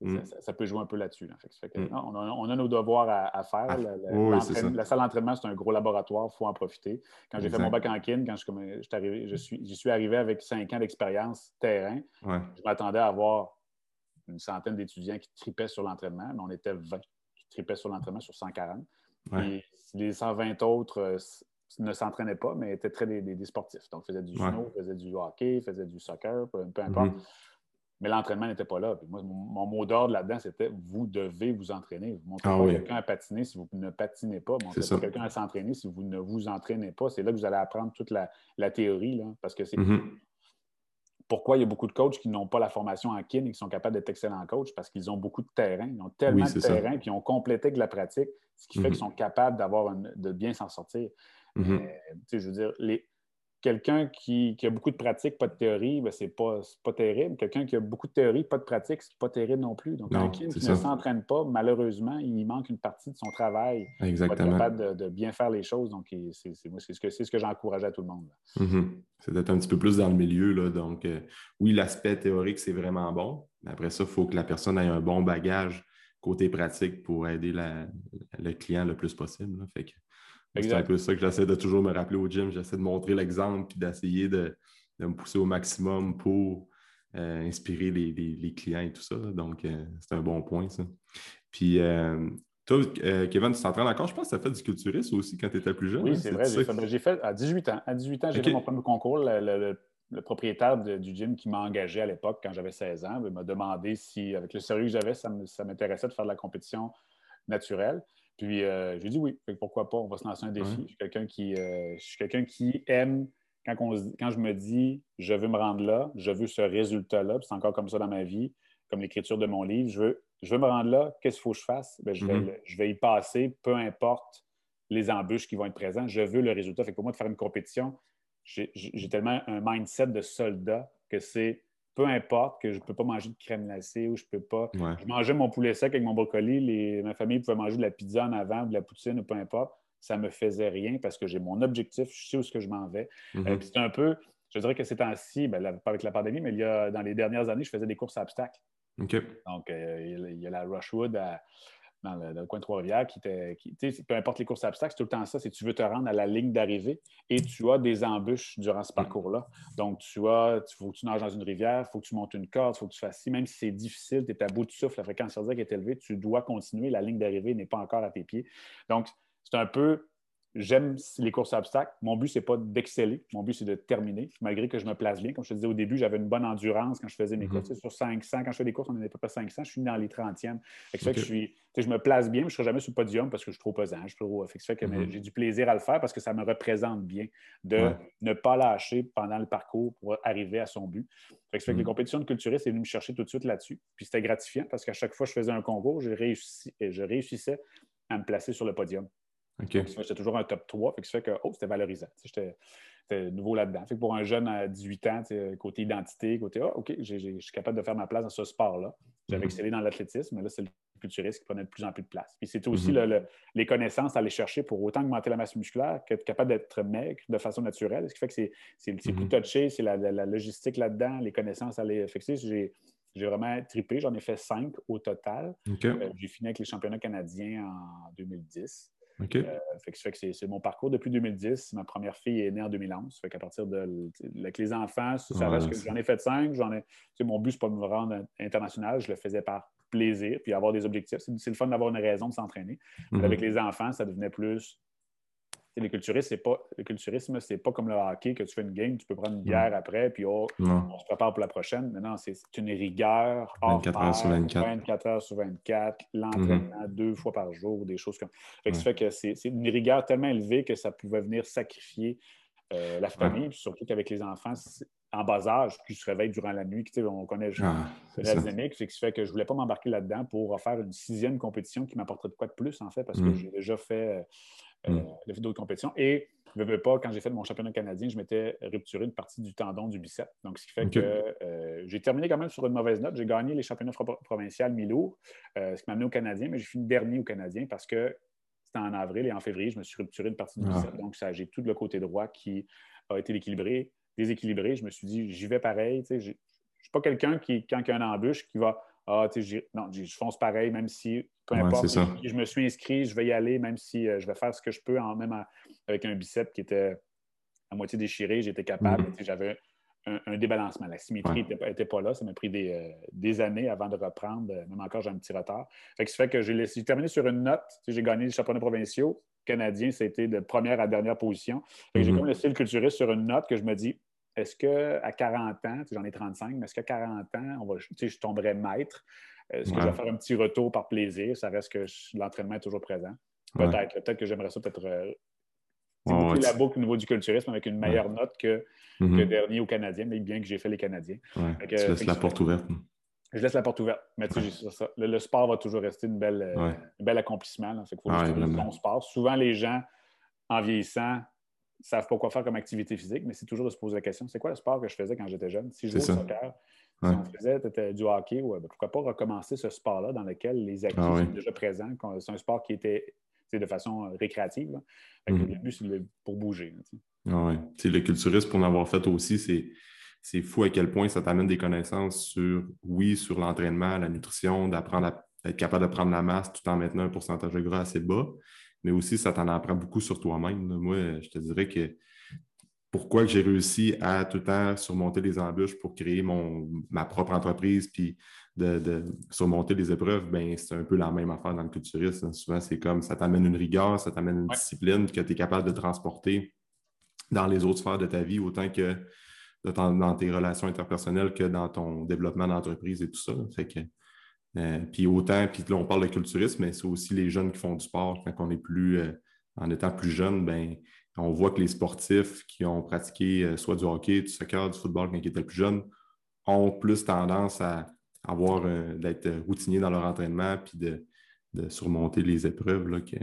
Mm. Ça, peut jouer un peu là-dessus. Mm. on, a, nos devoirs à, faire. Ah, la, salle d'entraînement, c'est un gros laboratoire, il faut en profiter. Quand j'ai fait mon bac en kin, quand je, je, arrivé, je, suis, suis arrivé avec cinq ans d'expérience terrain, je m'attendais à avoir une centaine d'étudiants qui tripaient sur l'entraînement, mais on était 20 qui tripaient sur l'entraînement sur 140. les 120 autres euh, ne s'entraînaient pas, mais étaient très des, sportifs. Donc, faisaient du snow, faisaient du hockey, faisaient du soccer, peu, importe. Mm-hmm. Mais l'entraînement n'était pas là. moi, mon, mot d'ordre là-dedans, c'était vous devez vous entraîner. Vous montrez ah pas quelqu'un à patiner si vous ne patinez pas. Montrez pas quelqu'un à s'entraîner si vous ne vous entraînez pas. C'est là que vous allez apprendre toute la, théorie. Là, parce que c'est mm-hmm. pourquoi il y a beaucoup de coachs qui n'ont pas la formation en kin et qui sont capables d'être excellents coachs? Parce qu'ils ont beaucoup de terrain. Ils ont tellement de terrain qui ont complété avec la pratique, ce qui fait mm-hmm. qu'ils sont capables d'avoir de bien s'en sortir. Mm-hmm. je veux dire, les, quelqu'un qui, a beaucoup de pratique, pas de théorie, ben, c'est pas, pas terrible. Quelqu'un qui a beaucoup de théorie, pas de pratique, c'est pas terrible non plus. Donc, quelqu'un qui ne s'entraîne pas, malheureusement, il manque une partie de son travail.
Exactement.
Pour être capable de, bien faire les choses. Donc, c'est ce que, ce que j'encourage à tout le monde.
Mm-hmm. C'est d'être un petit peu plus dans le milieu. Là. Donc, euh, oui, l'aspect théorique, c'est vraiment bon. Mais après ça, il faut que la personne ait un bon bagage côté pratique pour aider le client le plus possible. C'est un peu ça que j'essaie de toujours me rappeler au gym. J'essaie de montrer l'exemple puis d'essayer de, me pousser au maximum pour euh, inspirer les, clients et tout ça. Donc, euh, c'est un bon point, ça. Puis, euh, toi, Kevin, tu t'entraînes encore? Je pense que tu as fait du culturisme aussi quand tu étais plus jeune.
Oui, hein? c'est vrai. J'ai fait, à 18 ans. À 18 ans, j'ai fait mon premier concours. Le, propriétaire du gym qui m'a engagé à l'époque, quand j'avais 16 ans, m'a demandé si, avec le sérieux que j'avais, ça m'intéressait de faire de la compétition naturelle. Puis, j'ai dit oui. pourquoi pas? On va se lancer un défi. Je suis quelqu'un qui, je suis quelqu'un qui aime quand, je me dis je veux me rendre là, je veux ce résultat-là, c'est encore comme ça dans ma vie, comme l'écriture de mon livre, je veux, je veux me rendre là, qu'est-ce qu'il faut que je fasse? Ben, je, vais, mm-hmm. je, vais, y passer, peu importe les embûches qui vont être présentes, je veux le résultat. Fait pour moi, de faire une compétition, j'ai tellement un mindset de soldat que c'est peu importe que je ne peux pas manger de crème glacée ou je peux pas. Je mangeais mon poulet sec avec mon brocoli, ma famille pouvait manger de la pizza en avant, de la poutine ou peu importe ça ne me faisait rien parce que j'ai mon objectif, je sais où ce que je m'en vais. Euh, mhm. c'est un peu, je dirais que ces temps-ci, ben, pas avec la pandémie, mais il y a, dans les dernières années, je faisais des courses à obstacles. Donc, euh, il y a la Rushwood dans, le, coin de Trois-Rivières qui était. peu importe les courses à obstacles, c'est tout le temps ça c'est tu veux te rendre à la ligne d'arrivée et tu as des embûches durant ce parcours-là. Donc, tu as, il faut que tu nages dans une rivière, il faut que tu montes une corde, il faut que tu fasses ci, même si c'est difficile, tu es à bout de souffle, la fréquence cardiaque est élevée, tu dois continuer, la ligne d'arrivée n'est pas encore à tes pieds. Donc, c'est un peu j'aime les courses à obstacles. Mon but, ce n'est pas d'exceller. Mon but, c'est de terminer, malgré que je me place bien. Comme je te disais au début, j'avais une bonne endurance quand je faisais mes mhm. courses. Sur 500, quand je fais des courses, on n'est pas 500, je suis dans les 30e. Fait que je, suis, je me place bien, mais je ne serai jamais sur le podium parce que je suis trop pesant. Je suis trop, fait que ça fait que mhm. j'ai du plaisir à le faire parce que ça me représente bien de ne pas lâcher pendant le parcours pour arriver à son but. Fait que fait que les mhm. compétitions de culturistes, c'est venu me chercher tout de suite là-dessus. Puis c'était gratifiant parce qu'à chaque fois que je faisais un concours, je, je réussissais à me placer sur le podium. J'étais toujours un top 3. Fait que ça fait que oh, c'était valorisant. J'étais nouveau là-dedans. Fait que pour un jeune à 18 ans, côté identité, côté oh, OK, je suis capable de faire ma place dans ce sport-là. J'avais mm-hmm. excellé dans l'athlétisme, mais là, c'est le culturiste qui prenait de plus en plus de place. Puis c'était aussi mm-hmm. les connaissances à aller chercher pour autant augmenter la masse musculaire qu'être capable d'être maigre de façon naturelle. Ce qui fait que c'est le mm-hmm. touché, c'est la, logistique là-dedans, les connaissances à aller. Fait j'ai j'ai vraiment trippé. J'en ai fait cinq au total. Euh, j'ai fini avec les championnats canadiens en 2010. Euh, fait que, c'est mon parcours depuis 2010. Ma première fille est née en 2011. Fait qu'à partir de. Avec les enfants, ça reste que j'en ai fait cinq. J'en ai, mon but, c'est pas de me rendre international. Je le faisais par plaisir, puis avoir des objectifs. C'est le fun d'avoir une raison de s'entraîner. Mhm. Avec les enfants, ça devenait plus le culturisme, c'est pas le culturisme, c'est pas comme le hockey que tu fais une game, tu peux prendre une bière après, puis oh, on se prépare pour la prochaine. Maintenant, c'est une rigueur
24 heures sur 24.
24 heures sur 24, l'entraînement mhm. deux fois par jour, des choses comme ça. fait que c'est une rigueur tellement élevée que ça pouvait venir sacrifier euh, la famille, surtout qu'avec les enfants, en bas âge, qui se réveillent durant la nuit, on connaît ah, la dynamique, ce qui fait que je ne voulais pas m'embarquer là-dedans pour faire une sixième compétition qui m'apporterait de quoi de plus, en fait, parce que mhm. j'ai déjà fait euh, mm. d'autres compétitions. Et je ne veux pas, quand j'ai fait mon championnat canadien, je m'étais rupturé une partie du tendon du bicep. Donc, ce qui fait que euh, j'ai terminé quand même sur une mauvaise note. J'ai gagné les championnats provinciaux mi-lourd, euh, ce qui m'a amené au Canadien, mais j'ai fini dernier au Canadien parce que c'était en avril et en février, je me suis rupturé une partie du ah. bicep. Donc, j'ai tout le côté droit qui a été déséquilibré. déséquilibré. Je me suis dit, j'y vais pareil. Je ne suis pas quelqu'un qui, quand il y a une embûche, qui va ah, tu sais, non, je fonce pareil, même si, peu importe, je, me suis inscrit, je vais y aller, même si euh, je vais faire ce que je peux, en, même avec un bicep qui était à moitié déchiré, j'étais capable, mm-hmm. j'avais un, débalancement. La symétrie n'était pas là, ça m'a pris des, euh, des, années avant de reprendre, euh, même encore j'ai un petit retard. Fait que ça fait que j'ai terminé sur une note, j'ai gagné les championnats provinciaux, canadiens, c'était de première à dernière position. J'ai mm-hmm. comme laissé le culturiste sur une note que je me dis, est-ce qu'à 40 ans, j'en ai 35, mais est-ce qu'à 40 ans, on va, je tomberais maître? Est-ce que je vais faire un petit retour par plaisir? Ça reste que l'entraînement est toujours présent. Peut-être. Peut-être que j'aimerais ça peut-être euh, la boucle au niveau du culturisme avec une meilleure note que, mm-hmm. que dernier au Canadien, mais bien que j'ai fait les Canadiens.
tu laisses la porte ouverte.
Je laisse la porte ouverte. Mais tu sais, ça. Le, sport va toujours rester une belle, euh, un bel accomplissement. Là. Fait faut juste sport. Souvent, les gens, en vieillissant, ne savent pas quoi faire comme activité physique, mais c'est toujours de se poser la question c'est quoi le sport que je faisais quand j'étais jeune? Si je jouais au soccer, si on faisait du hockey, ouais, ben, pourquoi pas recommencer ce sport-là dans lequel les actifs ah sont déjà présents C'est un sport qui était de façon euh, récréative. Mm-hmm. Le but, c'est pour bouger.
Ah le culturisme, pour en avoir fait aussi, c'est fou à quel point ça t'amène des connaissances sur, oui, sur l'entraînement, la nutrition, d'apprendre à être capable de prendre la masse tout en maintenant un pourcentage de gras assez bas. Mais aussi, ça t'en apprend beaucoup sur toi-même. Moi, je te dirais que pourquoi j'ai réussi à tout le temps surmonter les embûches pour créer mon, ma propre entreprise puis de, surmonter les épreuves, ben, c'est un peu la même affaire dans le culturisme. Souvent, c'est comme ça t'amène une rigueur, ça t'amène une discipline que tu es capable de transporter dans les autres sphères de ta vie, autant que dans tes relations interpersonnelles que dans ton développement d'entreprise et tout ça. Fait que, euh, puis autant, puis là, on parle de culturisme, mais c'est aussi les jeunes qui font du sport. Quand on est plus, euh, en étant plus jeune, ben, on voit que les sportifs qui ont pratiqué euh, soit du hockey, du soccer, du football quand ils étaient plus jeunes, ont plus tendance à avoir d'être routiniers dans leur entraînement puis de, surmonter les épreuves là, que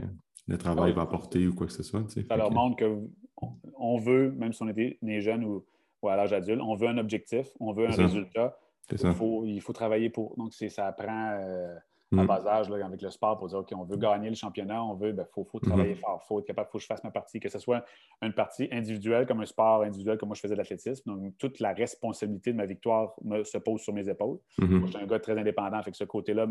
le travail va apporter ou quoi que ce soit.
Ça leur montre qu'on veut, même si on était né jeune ou, ou à l'âge adulte, on veut un objectif, on veut un résultat. Il faut, il faut, travailler pour. Donc, ça apprend euh, à mm. bas âge avec le sport pour dire OK, on veut gagner le championnat, on veut, il ben, faut, faut, mm-hmm. travailler fort, il faut être capable, il faut que je fasse ma partie, que ce soit une partie individuelle comme un sport individuel comme moi je faisais de l'athlétisme. Donc, toute la responsabilité de ma victoire me, se pose sur mes épaules. Mm-hmm. Moi, je suis un gars très indépendant, fait que ce côté-là,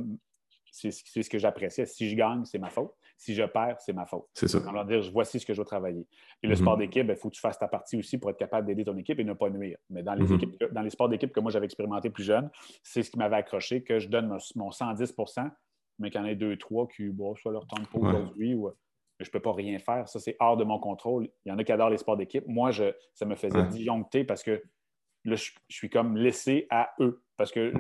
c'est ce que j'appréciais. Si je gagne, c'est ma faute. Si je perds, c'est ma faute.
C'est ça.
On va dire, voici ce que je dois travailler. Et le mm-hmm. sport d'équipe, il ben, faut que tu fasses ta partie aussi pour être capable d'aider ton équipe et ne pas nuire. Mais dans les, mm-hmm. équipes, dans les sports d'équipe que moi j'avais expérimenté plus jeune, c'est ce qui m'avait accroché, que je donne mon, 110% mais qu'il y en ait deux, trois qui, bon, soit leur temps de pas aujourd'hui ou je ne peux pas rien faire. Ça, c'est hors de mon contrôle. Il y en a qui adorent les sports d'équipe. Moi, je, ça me faisait disjoncter parce que là, je, suis comme laissé à eux parce que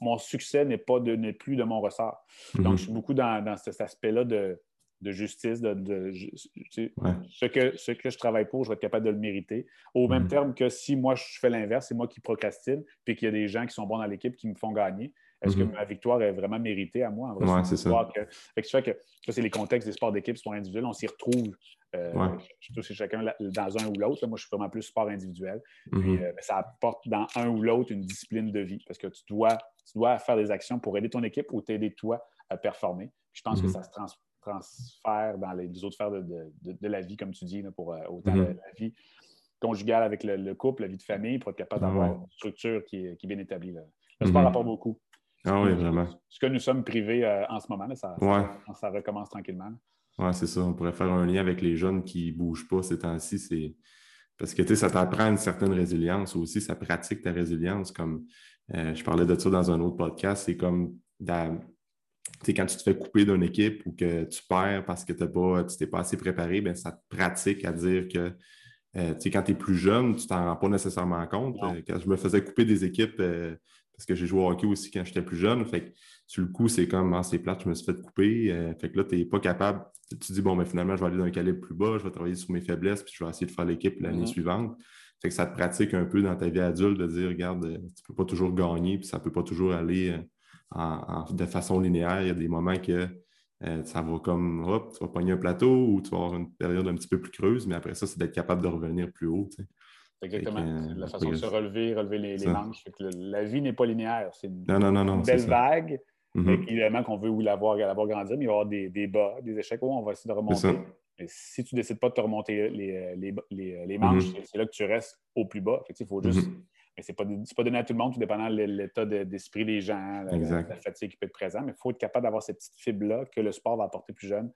mon, succès n'est pas de, plus de mon ressort. Donc, mhm. je suis beaucoup dans, cet aspect-là de, justice, de, ce, que, ce que je travaille pour, je vais être capable de le mériter. Au même mhm. terme que si moi, je fais l'inverse, c'est moi qui procrastine, puis qu'il y a des gens qui sont bons dans l'équipe qui me font gagner. Est-ce que mhm. ma victoire est vraiment méritée à moi?
Oui, c'est ça.
Que, fait que, ça, c'est les contextes des sports d'équipe, sports individuels. On s'y retrouve euh, Je suis chacun dans un ou l'autre. Moi, je suis vraiment plus sport individuel. Mhm. Euh, ça apporte dans un ou l'autre une discipline de vie parce que tu dois, tu dois faire des actions pour aider ton équipe ou t'aider toi à performer. je pense que mhm. ça se transfère dans les, autres sphères de, la vie, comme tu dis, pour euh, autant la, vie conjugale avec le, couple, la vie de famille, pour être capable d'avoir une structure qui est, bien établie. Le sport apporte beaucoup.
Ah oui, vraiment.
Ce que nous sommes privés euh, en ce moment, ça, ça, recommence tranquillement.
Oui, c'est ça. On pourrait faire un lien avec les jeunes qui ne bougent pas ces temps-ci. C'est... Parce que ça t'apprend une certaine résilience aussi, ça pratique ta résilience. Comme euh, je parlais de ça dans un autre podcast, c'est comme quand tu te fais couper d'une équipe ou que tu perds parce que pas, tu t'es pas assez préparé, ben, ça te pratique à dire que euh, quand tu es plus jeune, tu t'en rends pas nécessairement compte. quand je me faisais couper des équipes parce que j'ai joué au hockey aussi quand j'étais plus jeune. Fait que sur le coup, c'est comme, ah, c'est plate, je me suis fait couper. Euh, fait que là, tu n'es pas capable. Tu dis, bon, mais finalement, je vais aller dans un calibre plus bas, je vais travailler sur mes faiblesses, puis je vais essayer de faire l'équipe l'année mm-hmm. suivante. Fait que ça te pratique un peu dans ta vie adulte de dire, regarde, euh, tu ne peux pas toujours gagner, puis ça ne peut pas toujours aller euh, de façon linéaire. Il y a des moments que ça va comme, hop, tu vas pogner un plateau ou tu vas avoir une période un petit peu plus creuse, mais après ça, c'est d'être capable de revenir plus haut.
Exactement. la façon de se relever, relever les, manches. la vie n'est pas linéaire. C'est une,
une,
belle vague. Mm-hmm. Évidemment qu'on veut la voir, la voir grandir, mais il va y avoir des, des bas, des échecs. où on va essayer de remonter. Mais si tu ne décides pas de te remonter les, les, les manches, mm-hmm. c'est là que tu restes au plus bas. il faut juste. Mm-hmm. Mais ce n'est pas, pas, donné à tout le monde, tout dépendant de l'état d'esprit des gens, la, fatigue qui peut être présente. Mais il faut être capable d'avoir cette petite fibre-là que le sport va apporter plus jeune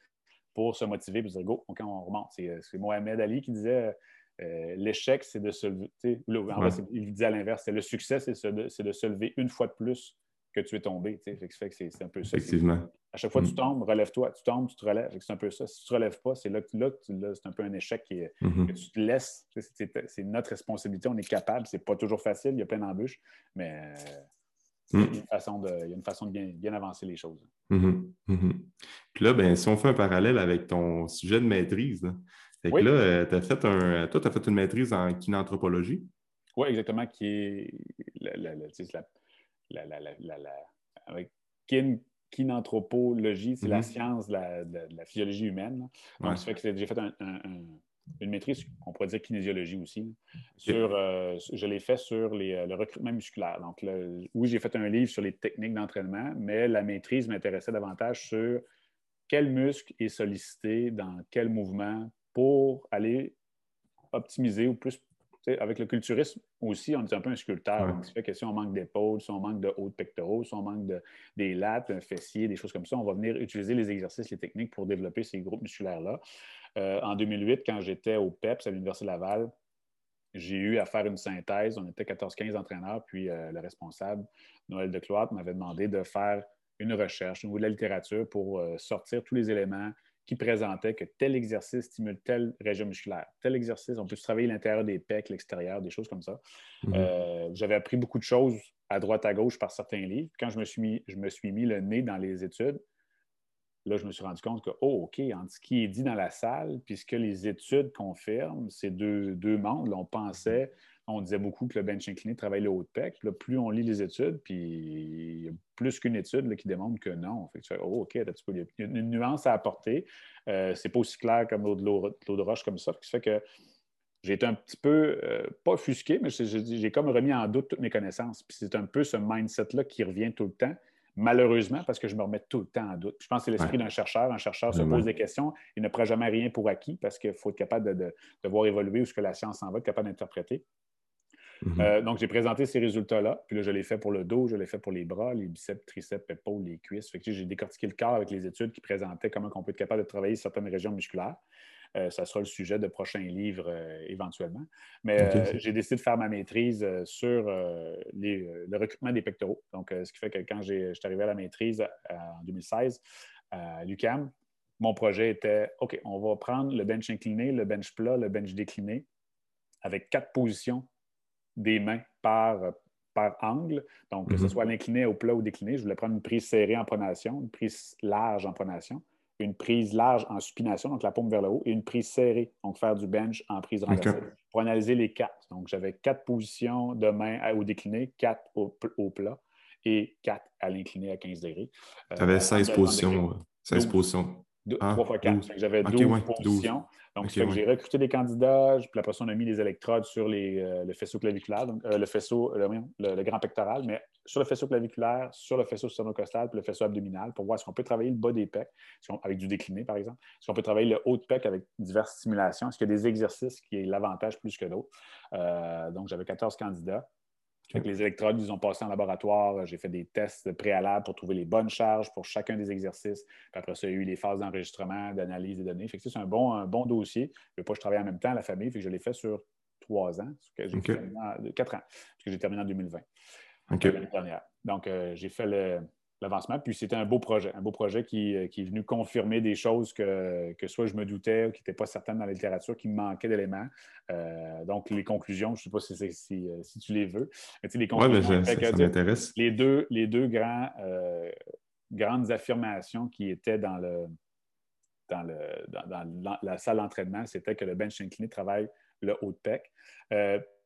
pour se motiver et se dire go, OK, on remonte. C'est Mohamed Ali qui disait euh, l'échec, c'est de se lever. il dit à l'inverse, c'est le succès, c'est de, se lever une fois de plus que tu es tombé. c'est un peu ça.
Effectivement.
À chaque fois que tu mm. tombes, relève-toi. Tu tombes, tu te relèves. C'est un peu ça. Si tu ne te relèves pas, c'est là que, là, c'est un peu un échec qui mm-hmm. que tu te laisses. C'est notre responsabilité. On est capable. C'est pas toujours facile. Il y a plein d'embûches. Mais mm. il, y a une façon de, il y a une façon de bien, bien avancer les choses.
Mm-hmm. Mm-hmm. Puis là, ben, si on fait un parallèle avec ton sujet de maîtrise, fait que là, euh, as fait un, toi, tu as fait une maîtrise en kinanthropologie.
Oui, exactement, qui est la, la, la, avec kin, kinanthropologie, c'est la mm-hmm. science de la, physiologie humaine. Donc, ça fait que j'ai fait une maîtrise, on pourrait dire kinésiologie aussi. Sur, euh, je l'ai fait sur les, euh, le recrutement musculaire. Donc, oui, j'ai fait un livre sur les techniques d'entraînement, mais la maîtrise m'intéressait davantage sur quel muscle est sollicité dans quel mouvement pour aller optimiser ou plus avec le culturisme aussi, on est un peu un sculpteur. Donc, fait que si on manque d'épaule, si on manque de haut de pectoraux, si on manque de, des lattes, un fessier, des choses comme ça, on va venir utiliser les exercices, les techniques pour développer ces groupes musculaires-là. Euh, en 2008, quand j'étais au PEPS à l'Université Laval, j'ai eu à faire une synthèse. On était 14-15 entraîneurs, puis euh, le responsable, Noël de Cloître, m'avait demandé de faire une recherche au niveau de la littérature pour euh, sortir tous les éléments qui présentait que tel exercice stimule telle région musculaire. Tel exercice, on peut travailler l'intérieur des pecs, l'extérieur, des choses comme ça. Mhm. Euh, j'avais appris beaucoup de choses à droite, à gauche par certains livres. Quand je me suis mis, je me suis mis le nez dans les études, là, je me suis rendu compte que, oh, OK, entre ce qui est dit dans la salle, puisque les études confirment, ces deux, deux mondes, on pensait on disait beaucoup que le bench incliné travaille le haut de pec. plus on lit les études, puis il y a plus qu'une étude qui démontre que non. Fait tu fais, oh, OK, il y a une nuance à apporter. Euh, c'est pas aussi clair comme l'eau de, roche comme ça. Ce qui fait que j'ai été un petit peu, euh, pas offusqué, mais j'ai comme remis en doute toutes mes connaissances. Puis c'est un peu ce mindset-là qui revient tout le temps malheureusement, parce que je me remets tout le temps en doute. je pense que c'est l'esprit d'un chercheur. Un chercheur se pose des questions, il ne prend jamais rien pour acquis parce qu'il faut être capable de, voir évoluer où ce que la science en va, être capable d'interpréter. Mhm. Euh, donc, j'ai présenté ces résultats-là. Puis là, je l'ai fait pour le dos, je l'ai fait pour les bras, les biceps, triceps, épaules, les cuisses. Fait que j'ai décortiqué le corps avec les études qui présentaient comment on peut être capable de travailler certaines régions musculaires. Euh, ça sera le sujet de prochains livres euh, éventuellement. Mais j'ai décidé de faire ma maîtrise sur le recrutement des pectoraux. Donc, ce qui fait que quand je suis arrivé à la maîtrise en 2016 à l'UCAM, mon projet était OK, on va prendre le bench incliné, le bench plat, le bench décliné avec quatre positions des mains par, par angle. Donc, que ce mhm. soit l'incliné au plat ou décliné, je voulais prendre une prise serrée en pronation, une prise large en pronation, une prise large en supination, donc la paume vers le haut, et une prise serrée, donc faire du bench en prise renversée, pour analyser les quatre. Donc, j'avais quatre positions de main au décliné, quatre au, plat et quatre à l'incliné à 15 degrés.
Tu avais 16 positions. 16 positions.
3 ah, fois 4. J'avais 12 positions. Donc, j'ai recruté des candidats, puis après ça, on a mis des électrodes sur les, euh, le faisceau claviculaire, donc euh, le faisceau, le, grand pectoral, mais sur le faisceau claviculaire, sur le faisceau sternocostal, puis le faisceau abdominal, pour voir si on peut travailler le bas des pecs, avec du décliné, par exemple, si on peut travailler le haut de pec avec diverses stimulations, est-ce qu'il y a des exercices qui est l'avantage plus que d'autres? Euh, donc, j'avais 14 candidats. Les électrodes, ils ont passé en laboratoire. J'ai fait des tests préalables pour trouver les bonnes charges pour chacun des exercices. Puis après ça, il y a eu les phases d'enregistrement, d'analyse des données. c'est un bon, un bon dossier. Je ne veux pas que je travaille en même temps à la famille. Fait que je l'ai fait sur trois ans, quatre ans, parce que j'ai terminé en 2020. L'année dernière. Donc, euh, j'ai fait le, l'avancement. Puis c'était un beau projet, un beau projet qui, euh, est venu confirmer des choses que, soit je me doutais ou qui n'étaient pas certaines dans la littérature, qui me manquaient d'éléments. Euh, donc les conclusions, je ne sais pas si, euh, si, tu les veux. Mais les conclusions, Les deux, les deux grands, grandes affirmations qui étaient dans, le, dans, le, dans, la salle d'entraînement, c'était que le bench incliné travaille le haut de pec.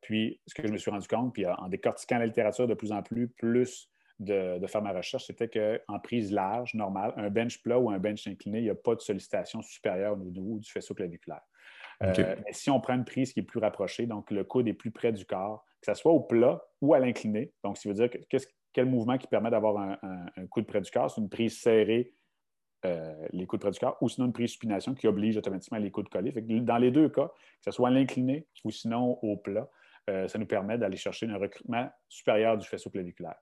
puis, ce que je me suis rendu compte, puis en décortiquant la littérature de plus en plus, plus de, faire ma recherche, c'était qu'en prise large, normale, un bench plat ou un bench incliné, il n'y a pas de sollicitation supérieure au niveau du faisceau claviculaire. Euh, mais si on prend une prise qui est plus rapprochée, donc le coude est plus près du corps, que ce soit au plat ou à l'incliné, donc ça veut dire quel mouvement qui permet d'avoir un, coude près du corps, c'est une prise serrée, euh, les coudes près du corps, ou sinon une prise supination qui oblige automatiquement les coudes collés. dans les deux cas, que ce soit à l'incliné ou sinon au plat, euh, ça nous permet d'aller chercher un recrutement supérieur du faisceau claviculaire.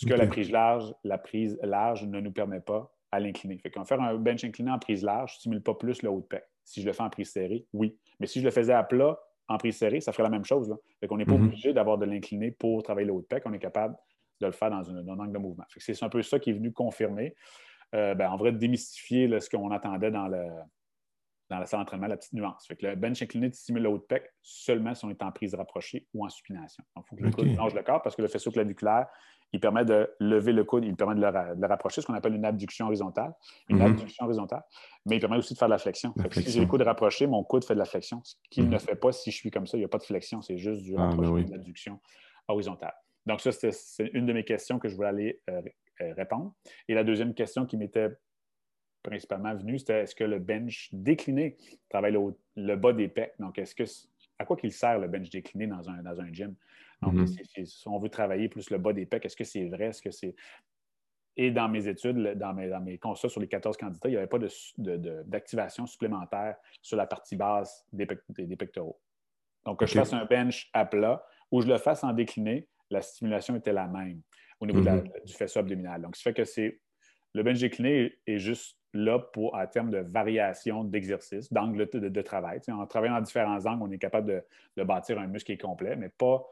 Ce que la prise large, la prise large ne nous permet pas à l'incliner. Fait qu'on faire un bench incliné en prise large, je ne stimule pas plus le haut de pec. Si je le fais en prise serrée, oui. Mais si je le faisais à plat, en prise serrée, ça ferait la même chose. Là. Fait qu'on n'est pas mhm. obligé d'avoir de l'incliné pour travailler le haut de pec. On est capable de le faire dans, un angle de mouvement. c'est un peu ça qui est venu confirmer, euh, ben, en vrai, démystifier ce qu'on attendait dans le, dans la salle d'entraînement, la petite nuance. Fait que le bench incliné stimule le haut de pec seulement si on est en prise rapprochée ou en supination. Donc, il faut que le coude longe le corps parce que le faisceau claviculaire, il permet de lever le coude, il permet de le, rapprocher, ce qu'on appelle une abduction horizontale. Une mhm. abduction horizontale, mais il permet aussi de faire de la flexion. Si j'ai le coude rapproché, mon coude fait de la flexion, ce qu'il mhm. ne fait pas si je suis comme ça. Il n'y a pas de flexion, c'est juste du ah, ben rapprochement de l'abduction horizontale. Donc, ça, c'est une de mes questions que je voulais aller euh, euh, répondre. Et la deuxième question qui m'était principalement venu, c'était est-ce que le bench décliné travaille le, bas des pecs? Donc, est-ce que à quoi qu'il sert le bench décliné dans un, dans un gym? Donc, mm-hmm. si on veut travailler plus le bas des pecs, est-ce que c'est vrai? Est-ce que c'est. Et dans mes études, dans mes, dans mes constats sur les 14 candidats, il n'y avait pas d'activation supplémentaire sur la partie basse des, des, pectoraux. Donc, que je fasse un bench à plat ou je le fasse en décliné, la stimulation était la même au niveau mm-hmm. du faisceau abdominal. Donc, ça fait que c'est le bench décliné est juste là pour, à terme de variation d'exercice, d'angle de, travail. en travaillant dans différents angles, on est capable de, bâtir un muscle qui est complet, mais pas,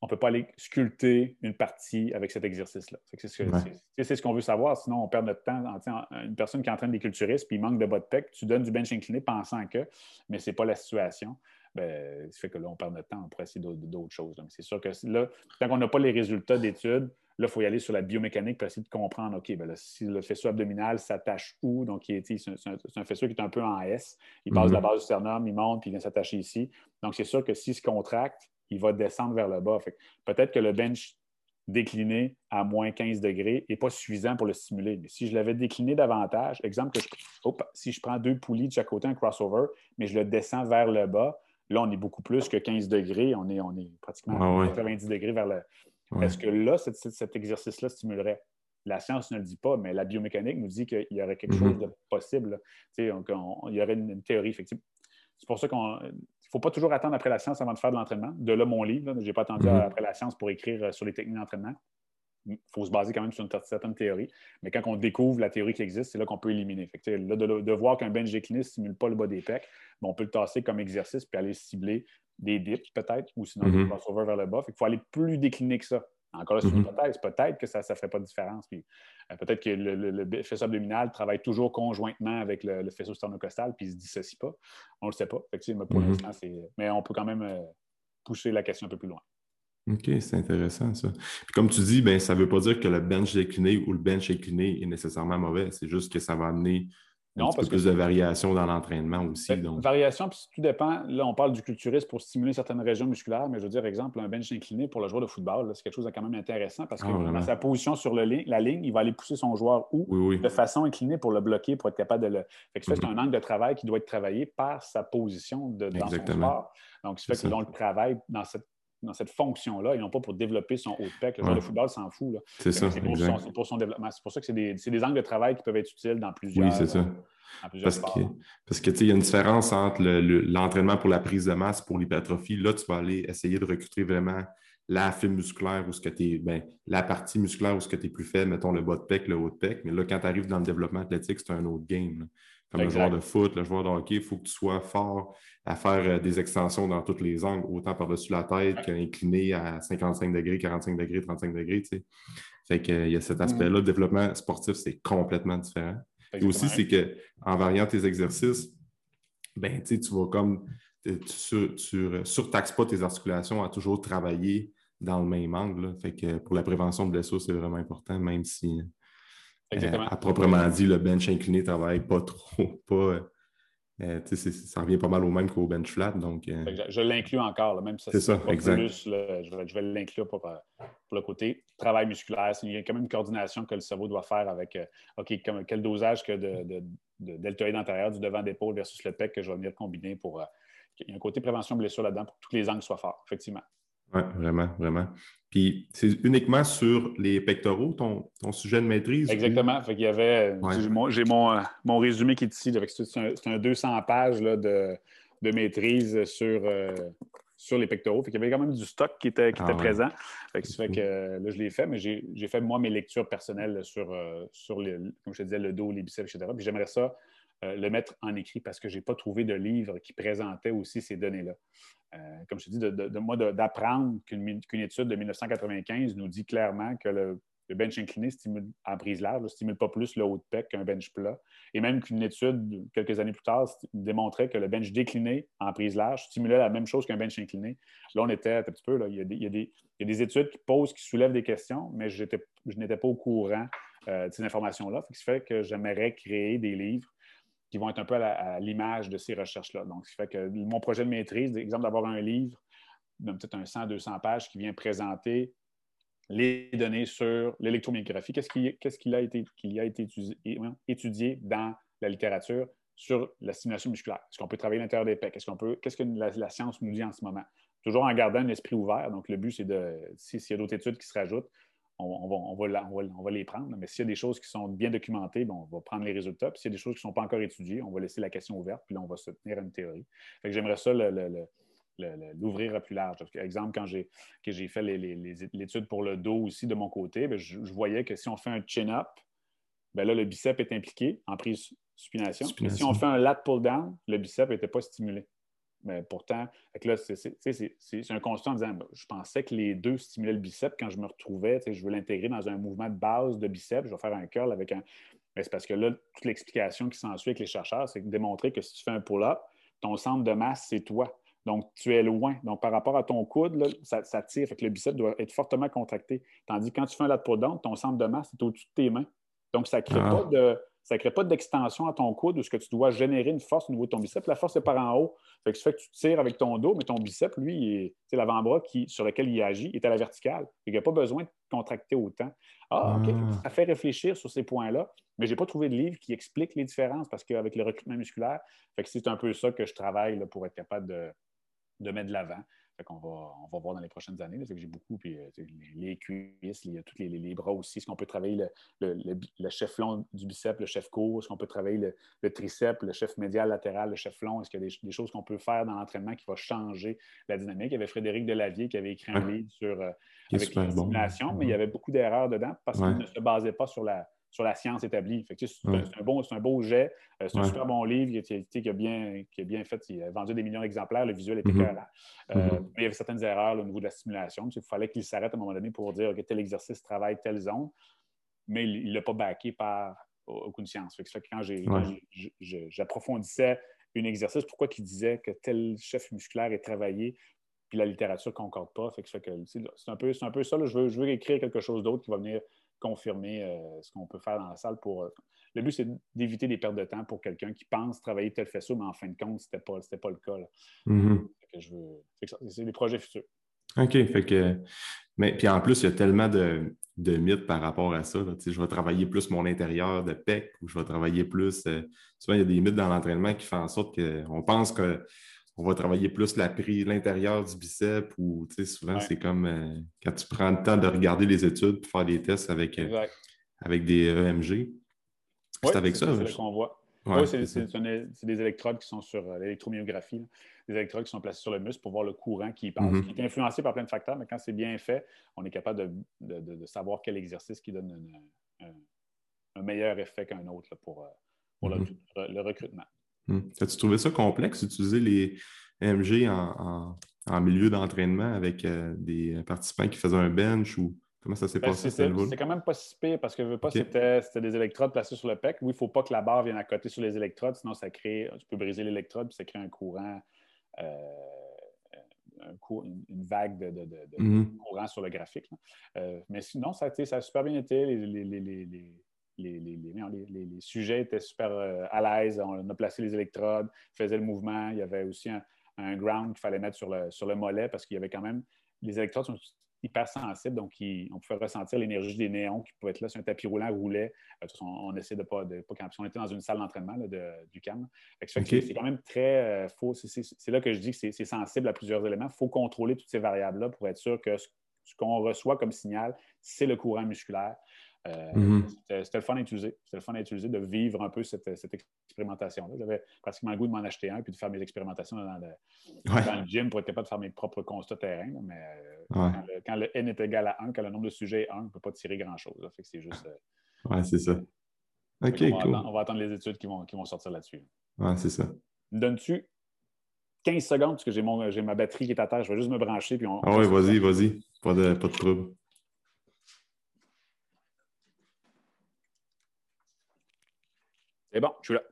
on ne peut pas aller sculpter une partie avec cet exercice-là. C'est ce qu'on veut savoir, sinon on perd notre temps. Une personne qui entraîne des culturistes puis il manque de bas de pec, tu donnes du bench incliné pensant que, mais ce n'est pas la situation. Ben, ça fait que là, on perd notre temps pour essayer d'autres choses. Donc, c'est sûr que là, tant qu'on n'a pas les résultats d'études, Là, il faut y aller sur la biomécanique pour essayer de comprendre, OK, ben si le faisceau abdominal s'attache où, donc c'est un, faisceau qui est un peu en S, il passe de la mhm. base du sternum, il monte, puis il vient s'attacher ici. Donc, c'est sûr que s'il se contracte, il va descendre vers le bas. Peut-être que le bench décliné à moins 15 degrés n'est pas suffisant pour le stimuler. Mais si je l'avais décliné davantage, exemple, que si je prends deux poulies de chaque côté, un crossover, mais je le descends vers le bas, là, on est beaucoup plus que 15 degrés, on est, on est pratiquement à 90 degrés vers le, est-ce que là, cet, exercice-là stimulerait? La science ne le dit pas, mais la biomécanique nous dit qu'il y aurait quelque chose mm-hmm. de possible. il y aurait une, théorie, effectivement. C'est pour ça qu'il ne faut pas toujours attendre après la science avant de faire de l'entraînement. De là, mon livre. Je n'ai pas attendu mm-hmm. après la science pour écrire euh, sur les techniques d'entraînement. Il faut se baser quand même sur une certaine théorie. Mais quand on découvre la théorie qui existe, c'est là qu'on peut éliminer. de, voir qu'un bench décliné ne stimule pas le bas des pecs, on peut le tasser comme exercice puis aller cibler des dips peut-être, ou sinon des mhm. crossovers vers le bas. Il faut aller plus décliner que ça. Encore là, c'est une mhm. hypothèse. Peut-être que ça ne ferait pas de différence. Puis, euh, peut-être que le, faisceau abdominal travaille toujours conjointement avec le, faisceau sternocostal puis il ne se dissocie pas. On ne le sait pas. pour mhm. Mais on peut quand même euh, pousser la question un peu plus loin.
OK, c'est intéressant ça. comme tu dis, ben, ça ne veut pas dire que le bench décliné ou le bench incliné est nécessairement mauvais. C'est juste que ça va amener non, parce plus de variation dans l'entraînement aussi.
Donc. Variation, puis tout dépend. Là, on parle du culturisme pour stimuler certaines régions musculaires, mais je veux dire, exemple, un bench incliné pour le joueur de football, c'est quelque chose de quand même intéressant parce que ah, dans sa position sur le la ligne, il va aller pousser son joueur où? De façon inclinée pour le bloquer, pour être capable de le. Fait que c'est mm-hmm. un angle de travail qui doit être travaillé par sa position de, dans son sport. Donc, ça fait que le travail dans cette dans cette fonction-là et non pas pour développer son haut de pec. Le joueur de football s'en fout.
C'est ça.
C'est pour, son développement. C'est pour ça que c'est des, des, angles de travail qui peuvent être utiles dans plusieurs.
Oui, c'est ça. parce, que, parce que il y a une différence entre l'entraînement pour la prise de masse pour l'hypertrophie. Là, tu vas aller essayer de recruter vraiment la fibre musculaire ou ce que ben, la partie musculaire où ce que tu es plus faible, mettons le bas de pec, le haut de pec. Mais là, quand tu arrives dans le développement athlétique, c'est un autre game. Comme le joueur de foot, le joueur de hockey, il faut que tu sois fort à faire euh, des extensions dans tous les angles, autant par-dessus la tête qu'incliné à 55 degrés, 45 degrés, 35 degrés. Tu sais. Fait qu'il y a cet mm. aspect-là. Le développement sportif, c'est complètement différent. Et aussi, c'est qu'en variant tes exercices, ben, tu vas comme tu, ne surtaxes pas tes articulations à toujours travailler dans le même angle. Fait que pour la prévention de blessures, c'est vraiment important, même si euh, à proprement dit, le bench incliné ne travaille pas trop. Pas, euh, ça revient pas mal au même qu'au bench flat. Donc, euh,
Je l'inclus encore, même si
c'est ça, exact.
Plus, je vais, l'inclure pour, le côté travail musculaire. Il y a quand même une coordination que le cerveau doit faire avec OK, quel dosage que de, de, de deltoïde antérieur du devant d'épaule versus le pec que je vais venir combiner pour. il y a un côté prévention blessure là-dedans pour que tous les angles soient forts, effectivement.
Oui, vraiment, vraiment. Puis c'est uniquement sur les pectoraux, ton, sujet de maîtrise?
Exactement. Fait y avait, j'ai mon, euh, mon, résumé qui est ici. C'est un, 200 pages de, maîtrise sur, euh, sur les pectoraux. Fait il y avait quand même du stock qui était, qui ah était présent. Fait ça fait que là, je l'ai fait, mais j'ai fait moi mes lectures personnelles sur, euh, sur comme je te disais, le dos, les biceps, etc. Puis j'aimerais ça euh, le mettre en écrit parce que je n'ai pas trouvé de livre qui présentait aussi ces données-là. Euh, comme je te dis, de, moi, d'apprendre qu'une étude de 1995 nous dit clairement que le, bench incliné stimule en prise large, ne stimule pas plus le haut de pec qu'un bench plat. Et même qu'une étude, quelques années plus tard, démontrait que le bench décliné en prise large stimulait la même chose qu'un bench incliné. Là, on était un petit peu, là, il, y a des, études qui posent, qui soulèvent des questions, mais je n'étais pas au courant euh, de ces informations-là. Ce qui fait que j'aimerais créer des livres qui vont être un peu à l'image de ces recherches-là. Donc, ce fait que mon projet de maîtrise, exemple d'avoir un livre peut-être un 100-200 pages qui vient présenter les données sur l'électromyographie, qu'est-ce qui, a été, qui a été étudié, dans la littérature sur la stimulation musculaire? Est-ce qu'on peut travailler à l'intérieur des pecs? Qu'est-ce que la, science nous dit en ce moment? Toujours en gardant un esprit ouvert. Donc, le but, c'est de, s'il y a d'autres études qui se rajoutent, on, va, les prendre. Mais s'il y a des choses qui sont bien documentées, on va prendre les résultats. Puis s'il y a des choses qui ne sont pas encore étudiées, on va laisser la question ouverte, puis là, on va se tenir à une théorie. j'aimerais ça l'ouvrir à plus large. Par exemple, quand j'ai fait l'étude pour le dos aussi de mon côté, ben, je, voyais que si on fait un chin-up, ben là, le bicep est impliqué en prise supination. si on fait un lat pull-down, le bicep n'était pas stimulé. Mais pourtant, là, c'est un constat en disant ben, je pensais que les deux stimulaient le bicep quand je me retrouvais. Je veux l'intégrer dans un mouvement de base de bicep. Je vais faire un curl avec un. Mais c'est parce que là, toute l'explication qui s'ensuit avec les chercheurs, c'est de démontrer que si tu fais un pull-up, ton centre de masse, c'est toi. Donc, tu es loin. Donc, par rapport à ton coude, ça, tire. Fait que le bicep doit être fortement contracté. Tandis que quand tu fais un lat pull-down, ton centre de masse est au-dessus de tes mains. Donc, ça ne crée ah. pas de ça ne crée pas d'extension à ton coude où ce que tu dois générer une force au niveau de ton bicep. La force est par en haut. Fait que ça fait que tu tires avec ton dos, mais ton bicep, lui, c'est l'avant-bras sur lequel il agit, est à la verticale. Il n'y a pas besoin de contracter autant. Ah, OK. Ah. Ça fait réfléchir sur ces points-là, mais je n'ai pas trouvé de livre qui explique les différences parce qu'avec le recrutement musculaire, c'est un peu ça que je travaille pour être capable de, de mettre de l'avant. Fait qu'on va, on va voir dans les prochaines années. que j'ai beaucoup, puis euh, les, cuisses, a tous les, bras aussi. Est-ce qu'on peut travailler le, chef long du biceps, le chef court? Est-ce qu'on peut travailler le, triceps, le chef médial latéral, le chef long? Est-ce qu'il y a des, choses qu'on peut faire dans l'entraînement qui vont changer la dynamique? Il y avait Frédéric Delavier qui avait écrit un livre sur euh, avec la stimulation, mais il y avait beaucoup d'erreurs dedans parce qu'il ne se basait pas sur la, sur la science établie. c'est, un, beau, un beau jet. Euh, c'est un super bon livre qui, a bien, qui a bien fait. Il a vendu des millions d'exemplaires. Le visuel était mm Mais il y avait certaines erreurs au niveau de la stimulation. Il fallait qu'il s'arrête à un moment donné pour dire que tel exercice travaille telle zone. Mais il ne l'a pas backé par aucune science. Fait que quand j'approfondissais un exercice, pourquoi il disait que tel chef musculaire est travaillé, puis la littérature ne concorde pas. Fait que c'est un, peu, un peu ça. Je, veux, je veux écrire quelque chose d'autre qui va venir confirmer euh, ce qu'on peut faire dans la salle pour. Euh, le but, c'est d'éviter des pertes de temps pour quelqu'un qui pense travailler tel faisceau, mais en fin de compte, ce n'était pas, pas le cas. Mm-hmm. C'est des projets futurs.
OK. Fait que, mais puis en plus, il y a tellement de, mythes par rapport à ça. Je vais travailler plus mon intérieur de PEC ou je vais travailler plus. Euh, souvent, il y a des mythes dans l'entraînement qui font en sorte qu'on pense que on va travailler plus l'intérieur du bicep ou souvent c'est comme euh, quand tu prends le temps de regarder les études pour faire des tests avec, euh, avec des EMG.
c'est avec ça. C'est qu'on voit. oui, c'est des électrodes qui sont sur euh, l'électromyographie, des électrodes qui sont placées sur le muscle pour voir le courant qui passe, mm-hmm. qui est influencé par plein de facteurs, mais quand c'est bien fait, on est capable de, savoir quel exercice qui donne un, meilleur effet qu'un autre pour, pour le mm-hmm. recrutement.
Hmm. As-tu trouvé ça complexe d'utiliser les MG en, milieu d'entraînement avec euh, des participants qui faisaient un bench ou comment ça s'est ben, passé
C'est quand même pas si pire parce que veux pas, c'était des électrodes placées sur le pec. Oui, il ne faut pas que la barre vienne à côté sur les électrodes, sinon ça crée, tu peux briser l'électrode puis ça crée un courant. Euh, une, vague de, hmm. courant sur le graphique. Euh, mais sinon, ça, ça, a super bien été. les, les, les, sujets étaient super euh, à l'aise. On a placé les électrodes, faisait le mouvement. Il y avait aussi un, ground qu'il fallait mettre sur le, sur le mollet parce qu'il y avait quand même. Les électrodes sont hyper sensibles, donc on pouvait ressentir l'énergie des néons qui pouvaient être là. Si un tapis roulant roulait, euh, on, essaie de pas. De, pas on était dans une salle d'entraînement du CAM. C'est quand même très. Euh, faux. C'est là que je dis que c'est sensible à plusieurs éléments. Il faut contrôler toutes ces variables-là pour être sûr que ce qu'on reçoit comme signal, c'est le courant musculaire. Euh, mhm. C'était le fun à utiliser. C'était le fun à utiliser de vivre un peu cette, expérimentation-là. J'avais pratiquement le goût de m'en acheter un puis de faire mes expérimentations dans le, gym pour être capable de faire mes propres constats terrain. mais euh, quand, le, N est égal à 1, quand le nombre de sujets est 1, on ne peut pas tirer grand-chose. c'est juste.
Euh, ouais, c'est ça. OK,
on,
cool.
va attendre, on va attendre les études qui vont, qui vont sortir là-dessus.
Ouais, c'est ça.
Donnes-tu 15 secondes parce que j'ai ma batterie qui est à terre. Je vais juste me brancher. Puis on,
ah oui, vas-y, vas-y. Pas de, pas de trouble.
C'est bon, je suis là.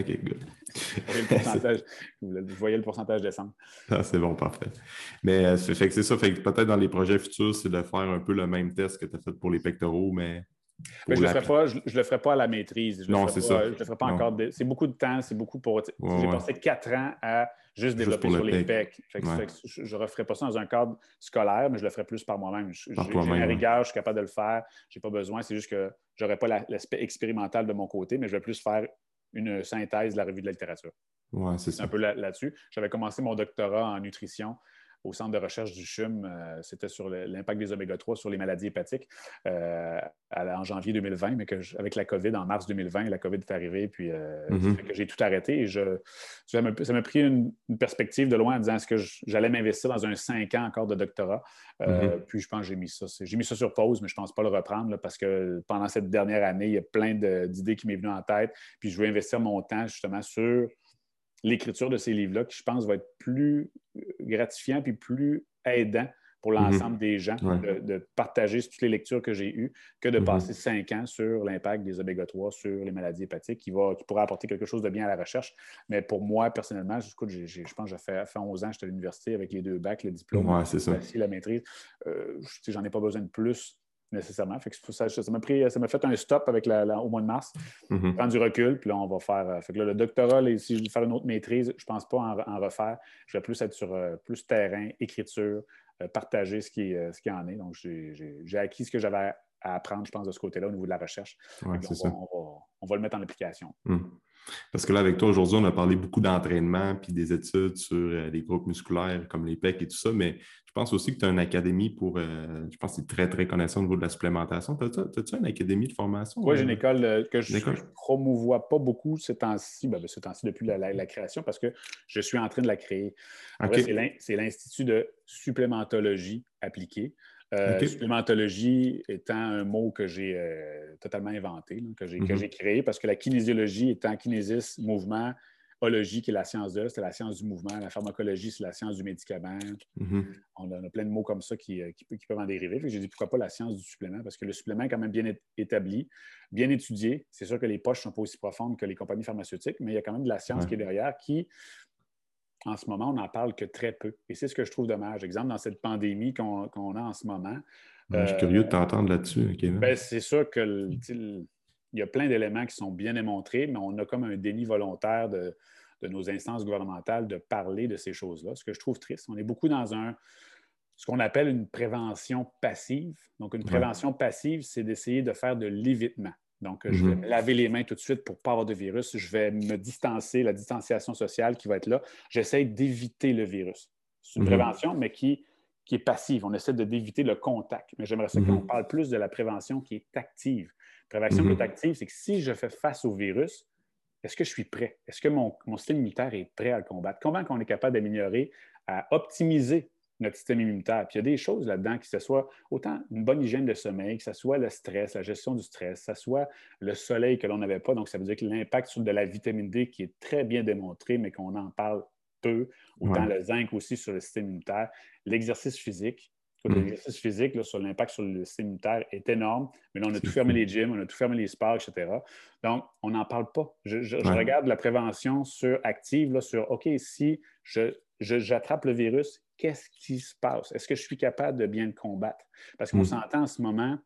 OK, good.
vous voyez le pourcentage descendre.
Ah, c'est bon, parfait. Mais euh, fait que c'est ça. Fait que peut-être dans les projets futurs, c'est de faire un peu le même test que tu as fait pour les pectoraux, mais.
Je ne le, le, ferai pas à la maîtrise.
non, c'est ça.
Je ne le ferai pas encore. C'est beaucoup de temps, c'est beaucoup pour. J'ai passé quatre ans à juste développer sur les pecs. je ne referai pas ça dans un cadre scolaire, mais je le ferai plus par moi-même. J'ai la rigueur, je suis capable de le faire. Je n'ai pas besoin. C'est juste que je n'aurai pas l'aspect expérimental de mon côté, mais je vais plus faire une synthèse de la revue de la littérature.
Ouais, c'est
un peu là-dessus. J'avais commencé mon doctorat en nutrition au centre de recherche du CHUM. Euh, c'était sur l'impact des oméga 3 sur les maladies hépatiques euh, en janvier 2020, mais que avec la COVID, en mars 2020, la COVID est arrivée, puis euh, mm-hmm. que j'ai tout arrêté. Et je, ça m'a pris une, perspective de loin en disant est-ce que j'allais m'investir dans un cinq ans encore de doctorat? Mm-hmm. Puis je pense que j'ai mis ça. J'ai mis ça sur pause, mais je ne pense pas le reprendre parce que pendant cette dernière année, il y a plein d'idées qui m'est venues en tête. Puis je veux investir mon temps justement sur l'écriture de ces livres-là, qui je pense va être plus gratifiant puis plus aidant pour mhm. l'ensemble des gens de, partager toutes les lectures que j'ai eues que de mhm. passer cinq ans sur l'impact des oméga 3 sur les maladies hépatiques qui, va, qui pourrait apporter quelque chose de bien à la recherche. Mais pour moi, personnellement, je pense que j'ai fait, fait 11 ans, j'étais à l'université avec les deux bacs, le diplôme, la maîtrise. Euh, j'en ai pas besoin de plus nécessairement. ça, m'a pris, ça m'a fait un stop avec au mois de mars, mm-hmm. prendre du recul, puis là, on va faire. Euh, fait que le doctorat, si je veux faire une autre maîtrise, je ne pense pas en, refaire. Je vais plus être sur euh, plus terrain, écriture, euh, partager ce qui, ce qui en est. Donc, j'ai acquis ce que j'avais à apprendre, je pense, de ce côté-là au niveau de la recherche. on, va, le mettre en application.
Mm. Parce que là, avec toi, aujourd'hui, on a parlé beaucoup d'entraînement puis des études sur les groupes musculaires comme les pecs et tout ça, mais je pense aussi que tu as une académie pour, euh, je pense que tu es très, très connaissant au niveau de la supplémentation. As-tu une académie de formation?
Oui, j'ai une école euh, que je ne promouvois pas beaucoup ce temps-ci, ben, ben, ce temps-ci depuis la, création, parce que je suis en train de la créer. C'est l'Institut de supplémentologie appliquée. Euh, supplémentologie étant un mot que j'ai totalement inventé, que mm-hmm. j'ai créé, parce que la kinésiologie étant kinésiste, mouvement, Ologie, qui est la science de, c'est la science du mouvement. La pharmacologie, c'est la science du médicament. Mm-hmm. On a plein de mots comme ça qui, euh, peuvent en dériver. J'ai dit pourquoi pas la science du supplément, parce que le supplément est quand même bien établi, bien étudié. C'est sûr que les poches ne sont pas aussi profondes que les compagnies pharmaceutiques, mais il y a quand même de la science qui est derrière qui, en ce moment, on n'en parle que très peu. Et c'est ce que je trouve dommage. Exemple, dans cette pandémie qu'on a en ce moment.
je suis curieux de t'entendre là-dessus, Kevin.
Ben, c'est sûr que il y a plein d'éléments qui sont bien démontrés, mais on a comme un déni volontaire de, nos instances gouvernementales de parler de ces choses-là, ce que je trouve triste. On est beaucoup dans un, ce qu'on appelle une prévention passive. Donc, une prévention passive, c'est d'essayer de faire de l'évitement. Donc, je vais mhm. me laver les mains tout de suite pour ne pas avoir de virus. Je vais me distancer, la distanciation sociale qui va être là. J'essaie d'éviter le virus. C'est une mhm. prévention, mais qui, qui est passive. On essaie d'éviter le contact. Mais j'aimerais ça qu'on mhm. parle plus de la prévention qui est active. Prévention qui est active, c'est que si je fais face au virus, est-ce que je suis prêt? Est-ce que mon, système immunitaire est prêt à le combattre? Comment on est capable d'améliorer, à optimiser notre système immunitaire? Puis il y a des choses là-dedans, que ce soit autant une bonne hygiène de sommeil, que ce soit le stress, la gestion du stress, que ce soit le soleil que l'on n'avait pas. Donc, ça veut dire que l'impact sur de la vitamine D qui est très bien démontré, mais qu'on en parle peu, autant le zinc aussi sur le système immunitaire, l'exercice physique, Mm. L'exercice physique sur l'impact sur le système immunitaire est énorme, mais là, on a tout fermé les gyms, on a tout fermé les sports, etc. Donc, on n'en parle pas. Je, regarde la prévention sur active, là, sur OK, si j'attrape le virus, qu'est-ce qui se passe? Est-ce que je suis capable de bien le combattre? Parce qu'on mm. s'entend en ce moment,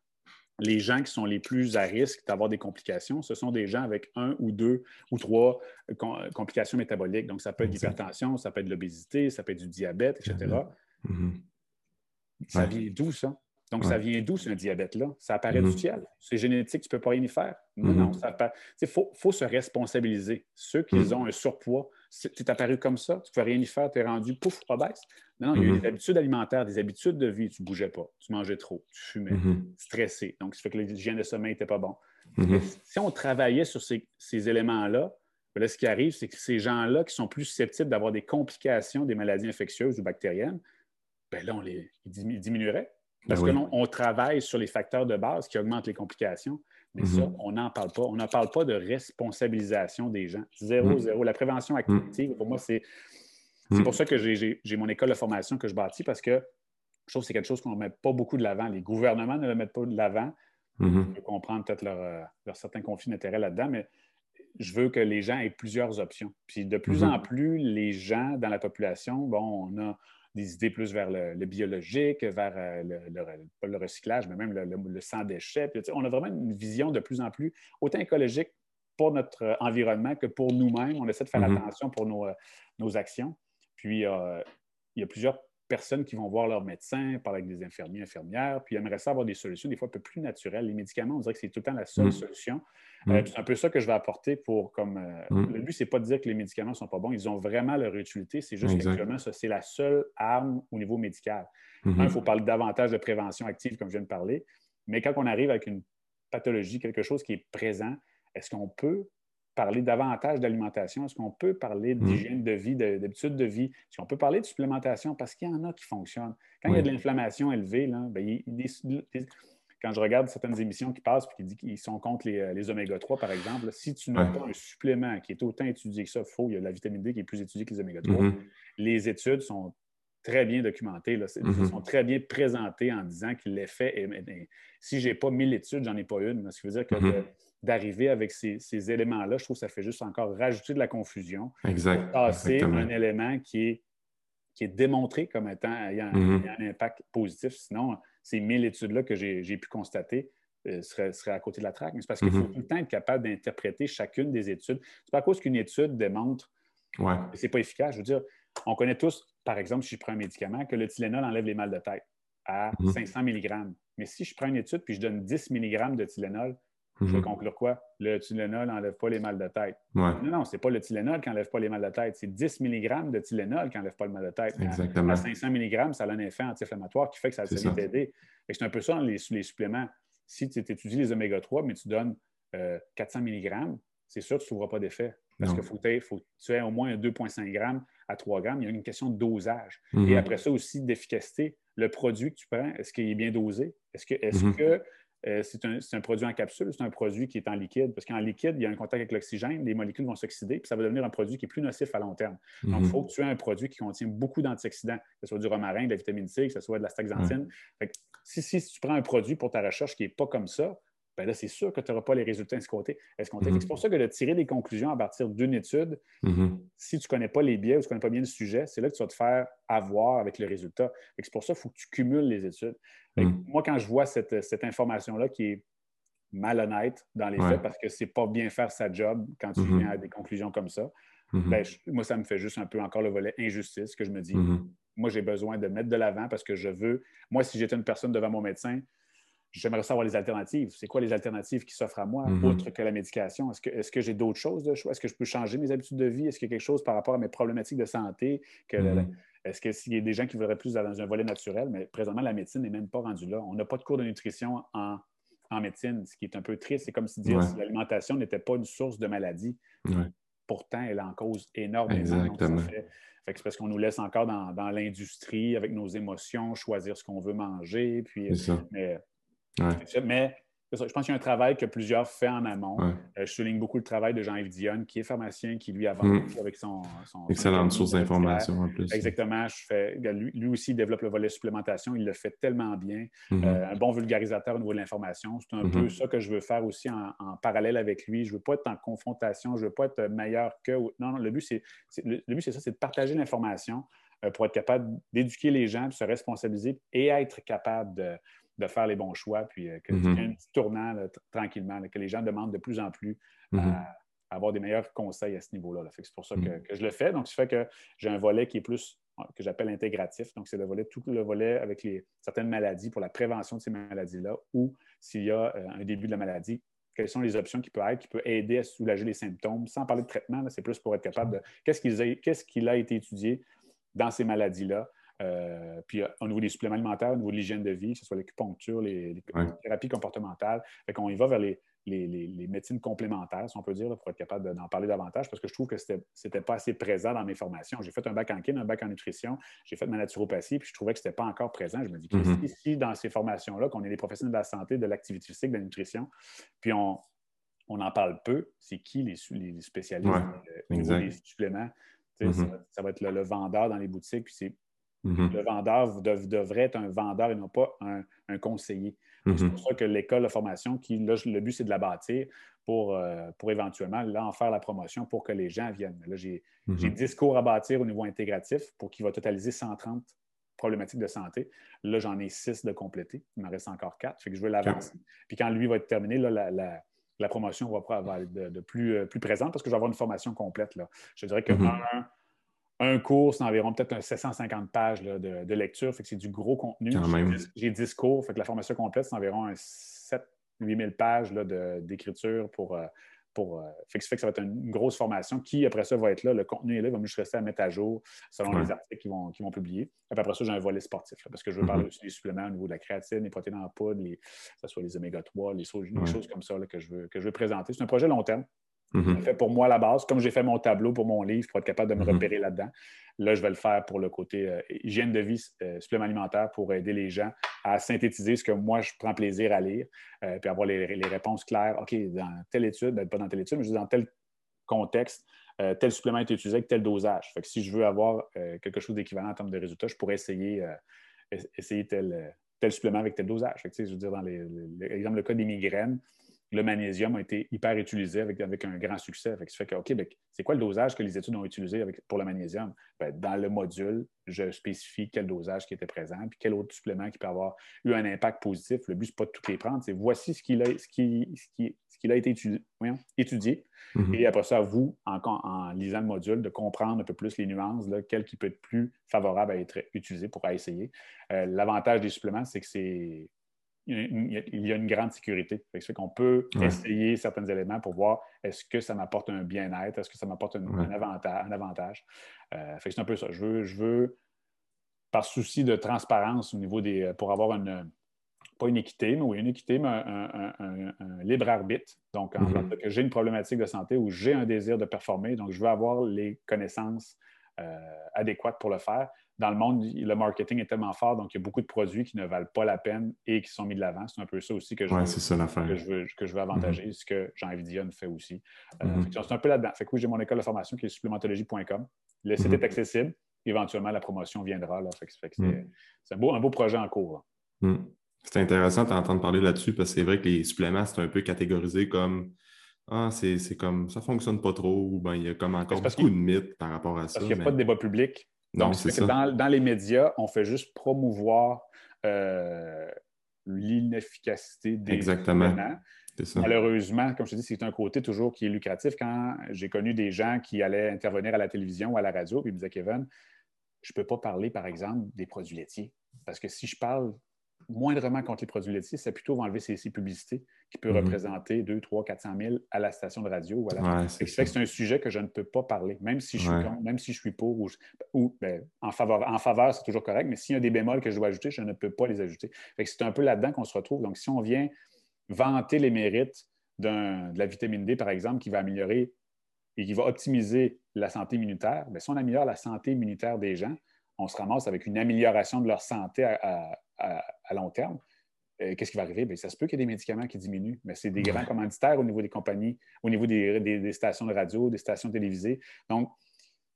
les gens qui sont les plus à risque d'avoir des complications, ce sont des gens avec un ou deux ou trois complications métaboliques. Donc, ça peut être l'hypertension, ça peut être l'obésité, ça peut être du diabète, etc. Ça vient d'où, ça? Donc, ça vient d'où, ce diabète-là? Ça apparaît du mm-hmm. ciel. C'est génétique, tu ne peux pas rien y faire. Non, non, mm-hmm. ça Il faut, se responsabiliser. Ceux qui mm-hmm. ont un surpoids, c'est apparu comme ça, tu ne peux rien y faire, tu es rendu pouf, obèse. Non, non, il y a eu des habitudes alimentaires, des habitudes de vie. Tu ne bougeais pas, tu mangeais trop, tu fumais, stressé. Donc, ça fait que l'hygiène de sommeil n'était pas bon. Si on travaillait sur ces, éléments-là, ben là, ce qui arrive, c'est que ces gens-là qui sont plus susceptibles d'avoir des complications des maladies infectieuses ou bactériennes, ben là, on les, ils diminueraient. Ben Parce qu'on travaille sur les facteurs de base qui augmentent les complications. Mais ça, mhm. on n'en parle pas. On n'en parle pas de responsabilisation des gens. Zéro, mhm. zéro. La prévention active, pour moi, c'est mhm. pour ça que j'ai mon école de formation que je bâtis parce que je trouve que c'est quelque chose qu'on ne met pas beaucoup de l'avant. Les gouvernements ne le mettent pas de l'avant. Je peux comprendre peut-être leur, euh, leur, certain conflit d'intérêt là-dedans, mais je veux que les gens aient plusieurs options. Puis de plus en plus, les gens dans la population, bon, on a des idées plus vers le, biologique, vers euh, le, le, recyclage, mais même le, sans-déchets. On a vraiment une vision de plus en plus, autant écologique pour notre euh, environnement que pour nous-mêmes. On essaie de faire mm-hmm. attention pour nos, euh, nos, actions. Puis, il y a plusieurs personnes qui vont voir leur médecin, parler avec des infirmiers, infirmières, puis ils aimeraient ça avoir des solutions des fois un peu plus naturelles. Les médicaments, on dirait que c'est tout le temps la seule mm. solution. Mm. Euh, c'est un peu ça que je vais apporter pour comme. Euh, mm. Le but, c'est pas de dire que les médicaments ne sont pas bons. Ils ont vraiment leur utilité. C'est juste que ça, c'est la seule arme au niveau médical. Mm-hmm. il faut parler davantage de prévention active, comme je viens de parler. Mais quand on arrive avec une pathologie, quelque chose qui est présent, est-ce qu'on peut parler davantage d'alimentation? Est-ce qu'on peut parler mm. d'hygiène de vie, d'habitude de vie? Est-ce qu'on peut parler de supplémentation? Parce qu'il y en a qui fonctionnent. Quand il y a de l'inflammation élevée, là, ben, quand je regarde certaines émissions qui passent et qui disent qu'ils sont contre les, oméga-3, par exemple, si tu n'as pas un supplément qui est autant étudié que ça, faux, il y a la vitamine D qui est plus étudiée que les oméga-3, mm-hmm. les études sont très bien documentées, là, mm-hmm. sont très bien présentées en disant que l'effet est, Si je n'ai pas mille études, j'en ai pas une. Ce qui veut dire que d'arriver avec ces, éléments-là. Je trouve que ça fait juste encore rajouter de la confusion.
Exact.
Passer un élément qui est, qui est démontré comme étant ayant, mm-hmm. un impact positif. Sinon, ces mille études-là que j'ai pu constater euh, seraient, à côté de la traque. Mais c'est parce qu'il faut mm-hmm. tout le temps être capable d'interpréter chacune des études. C'est pas à cause qu'une étude démontre
ouais.
que ce n'est pas efficace. Je veux dire, on connaît tous, par exemple, si je prends un médicament, que le Tylenol enlève les mal de tête à 500 mm-hmm. mg. Mais si je prends une étude puis je donne 10 mg de Tylenol, je vais mhm. conclure quoi? Le Tylenol n'enlève pas les mal de tête. Non, non, ce n'est pas le Tylenol qui n'enlève pas les mal de tête. C'est 10 mg de Tylenol qui n'enlève pas le mal de tête.
Exactement. À,
500 mg, ça a un effet anti-inflammatoire qui fait que ça va t'aider. C'est un peu ça les, les suppléments. Si tu étudies les oméga-3, mais tu donnes 400 euh, mg, c'est sûr que tu ne trouveras pas d'effet. Parce qu'il faut, faut, que tu aies au moins 2,5 g à 3 g. Il y a une question de dosage. Et mhm. après ça aussi, d'efficacité. Le produit que tu prends, est-ce qu'il est bien dosé? Est-ce que, est mhm. que euh, c'est un, produit en capsule, c'est un produit qui est en liquide, parce qu'en liquide, il y a un contact avec l'oxygène, les molécules vont s'oxyder, puis ça va devenir un produit qui est plus nocif à long terme. Donc, il mhm. faut que tu aies un produit qui contient beaucoup d'antioxydants, que ce soit du romarin, de la vitamine C, que ce soit de la staxanthine. si, si, tu prends un produit pour ta recherche qui n'est pas comme ça, ben là, c'est sûr que tu n'auras pas les résultats escomptés. Mhm. C'est pour ça que de tirer des conclusions à partir d'une étude, mhm. si tu ne connais pas les biais ou tu ne connais pas bien le sujet, c'est là que tu vas te faire avoir avec le résultat. C'est pour ça qu'il faut que tu cumules les études. Mhm. Moi, quand je vois cette, information-là qui est malhonnête dans les faits parce que c'est pas bien faire sa job quand tu viens à des conclusions comme ça, ben, moi, ça me fait juste un peu encore le volet injustice que je me dis. Moi, j'ai besoin de mettre de l'avant parce que je veux. Moi, si j'étais une personne devant mon médecin, j'aimerais savoir les alternatives. C'est quoi les alternatives qui s'offrent à moi, mm-hmm. autre que la médication? Est-ce que, j'ai d'autres choses de choix? Est-ce que je peux changer mes habitudes de vie? Est-ce qu'il y a quelque chose par rapport à mes problématiques de santé? Mm-hmm. Est-ce que s'il y a des gens qui voudraient plus dans un volet naturel, mais présentement, la médecine n'est même pas rendue là. On n'a pas de cours de nutrition en, médecine, ce qui est un peu triste. C'est comme si dire l'alimentation n'était pas une source de maladie. Pourtant, elle en cause énormément.
Exactement.
c'est parce qu'on nous laisse encore dans, l'industrie avec nos émotions, choisir ce qu'on veut manger. Puis, mais mais je pense qu'il y a un travail que plusieurs font en amont. Euh, je souligne beaucoup le travail de Jean-Yves Dionne, qui est pharmacien, qui lui avance mm. avec son.
Excellente source d'information en plus.
Exactement. Je fais, lui, aussi, il développe le volet supplémentation. Il le fait tellement bien. Mm-hmm. Euh, un bon vulgarisateur au niveau de l'information. C'est un peu mm-hmm. ça que je veux faire aussi en, parallèle avec lui. Je ne veux pas être en confrontation. Je ne veux pas être meilleur que. Non, non, le but, c'est le but, c'est ça, c'est de partager l'information euh, pour être capable d'éduquer les gens, se responsabiliser et être capable de de faire les bons choix, puis euh, que ait un petit tournant tranquillement, que les gens demandent de plus en plus à, mm-hmm. avoir des meilleurs conseils à ce niveau-là. C'est pour ça mm-hmm. que, je le fais. Donc, ça fait que j'ai un volet qui est plus, que j'appelle intégratif. Donc, c'est le volet, tout le volet avec les, certaines maladies pour la prévention de ces maladies-là ou s'il y a euh, un début de la maladie, quelles sont les options qui peuvent être, qui peuvent aider à soulager les symptômes, sans parler de traitement, c'est plus pour être capable de qu'est-ce qu'il a, a, été étudié dans ces maladies-là, euh, puis euh, au niveau des suppléments alimentaires, au niveau de l'hygiène de vie, que ce soit l'acupuncture, les, les thérapies comportementales, fait qu'on y va vers les, médecines complémentaires, si on peut dire, pour être capable d'en parler davantage, parce que je trouve que ce n'était pas assez présent dans mes formations. J'ai fait un bac en kin, un bac en nutrition, j'ai fait ma naturopathie, puis je trouvais que ce n'était pas encore présent. Je me dis, mm ici, dans ces formations-là, qu'on est des professionnels de la santé, de l'activité physique, de la nutrition, puis on, en parle peu, c'est qui les, spécialistes des suppléments? Mm-hmm. ça, va être le, le, vendeur dans les boutiques, puis c'est Mm-hmm. Le vendeur devrait être un vendeur et non pas un, conseiller. C'est mm-hmm. pour ça que l'école de formation, qui, le but, c'est de la bâtir pour, euh, pour éventuellement là, en faire la promotion pour que les gens viennent. Là, j'ai 10 mm-hmm. cours à bâtir au niveau intégratif pour qu'il va totaliser 130 problématiques de santé. Là, j'en ai 6 de compléter. Il m'en reste encore 4. Fait que je veux l'avancer. Puis quand lui va être terminé, là, la, promotion va être de, plus, euh, plus présente parce que je vais avoir une formation complète. Là. Je dirais que un cours, c'est environ peut-être 750 pages de, lecture. Fait que c'est du gros contenu. J'ai 10 cours. Fait que la formation complète, c'est environ 7 8 000 pages d'écriture pour, euh, pour, euh, fait, que, fait que ça va être une grosse formation qui, après ça, va être là. Le contenu est là, il va juste rester à mettre à jour selon les articles qu'ils vont, vont publier. Et après ça, j'ai un volet sportif parce que je veux parler mm-hmm. aussi des suppléments au niveau de la créatine, les protéines en poudre, que ce soit les oméga 3, les, choses, choses comme ça que, je veux, que je veux présenter. C'est un projet long terme. Fait pour moi à la base, comme j'ai fait mon tableau pour mon livre pour être capable de me mm-hmm. repérer là-dedans. Là, je vais le faire pour le côté euh, hygiène de vie, euh, supplément alimentaire pour aider les gens à synthétiser ce que moi, je prends plaisir à lire, euh, puis avoir les, réponses claires. OK, dans telle étude, ben, pas dans telle étude, mais juste dans tel contexte, tel supplément est utilisé avec tel dosage. Fait que si je veux avoir quelque chose d'équivalent en termes de résultats, je pourrais essayer, essayer tel, tel supplément avec tel dosage. Fait que, je veux dire, dans l'exemple, le cas des migraines, le magnésium a été hyper utilisé avec, avec un grand succès. Fait que fait que, OK, ben, c'est quoi le dosage que les études ont utilisé pour le magnésium? Ben, dans le module, je spécifie quel dosage qui était présent, puis quel autre supplément qui peut avoir eu un impact positif. Le but, ce n'est pas de toutes les prendre, c'est voici ce qu'il a, ce qui, ce qui, a été étudié. étudié. Mm-hmm. Et après ça, à vous, en, en, lisant le module, de comprendre un peu plus les nuances, là, quel qui peut être plus favorable à être utilisé pour essayer. Euh, l'avantage des suppléments, c'est que c'est il y a une grande sécurité. Ça qu'on peut essayer certains éléments pour voir est-ce que ça m'apporte un bien-être, est-ce que ça m'apporte un, avantage. Euh, c'est un peu ça. Je veux, je veux, par souci de transparence au niveau des. pour avoir une. Pas une équité, mais oui, une équité, mais un, libre arbitre. Donc, en fait, que j'ai une problématique de santé ou j'ai un désir de performer, donc je veux avoir les connaissances euh, adéquates pour le faire dans le monde, le marketing est tellement fort, donc il y a beaucoup de produits qui ne valent pas la peine et qui sont mis de l'avant. C'est un peu ça aussi que je, veux, que je, veux, avantager, mm-hmm. ce que Jean Vidion fait aussi. Euh, mm-hmm. c'est un peu là-dedans. Fait que oui, j'ai mon école de formation qui est supplémentologie.com. Le site est mm-hmm. accessible. Éventuellement, la promotion viendra. Là. c'est, un, beau, un beau projet en cours.
Mm. C'est intéressant d'entendre parler là-dessus parce que c'est vrai que les suppléments, c'est un peu catégorisé comme ah, c'est, comme ça fonctionne pas trop, ou ben, il y a comme encore beaucoup de mythes par rapport à ça.
Parce qu'il n'y a pas de débat public. Donc, dans, les médias, on fait juste promouvoir euh, l'inefficacité des
Exactement.
Malheureusement, comme je te dis, c'est un côté toujours qui est lucratif. Quand j'ai connu des gens qui allaient intervenir à la télévision ou à la radio, puis ils me disaient, Kevin, je ne peux pas parler, par exemple, des produits laitiers. Parce que si je parle moindrement contre les produits laitiers, c'est plutôt va enlever ces, publicités qui peuvent mhm. représenter 2, 3, 400 000 à la station de radio. Voilà. c'est un sujet que je ne peux pas parler, même si je suis, même si je suis pour ou, ben, en faveur. En faveur, c'est toujours correct, mais s'il y a des bémols que je dois ajouter, je ne peux pas les ajouter. c'est un peu là-dedans qu'on se retrouve. Donc, si on vient vanter les mérites de la vitamine D, par exemple, qui va améliorer et qui va optimiser la santé immunitaire, bien, si on améliore la santé immunitaire des gens, on se ramasse avec une amélioration de leur santé à, à, long terme, euh, qu'est-ce qui va arriver? Bien, ça se peut qu'il y ait des médicaments qui diminuent, mais c'est des grands commanditaires au niveau des compagnies, au niveau des, stations de radio, des stations télévisées. Donc,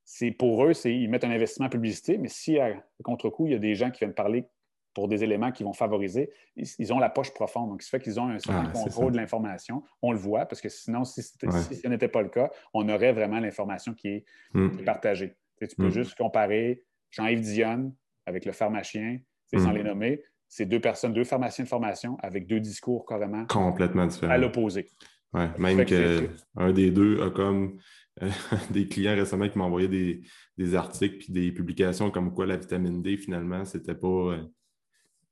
c'est pour eux, ils mettent un investissement en publicité, mais si à contre-coup, il y a des gens qui viennent parler pour des éléments qui vont favoriser, ils, ont la poche profonde. Donc, ce fait qu'ils ont un certain ah, contrôle de l'information. On le voit, parce que sinon, si, ce n'était pas le cas, on aurait vraiment l'information qui est, hmm. partagée. Tu, peux hmm. juste comparer Jean-Yves Dionne avec le pharmacien, sans mhm. les nommer, c'est deux personnes, deux pharmaciens de formation avec deux discours carrément
complètement différents.
À l'opposé.
Ouais, même qu'un des deux a comme euh, des clients récemment qui m'ont envoyé des, articles puis des publications comme quoi la vitamine D, finalement, c'était pas. Euh,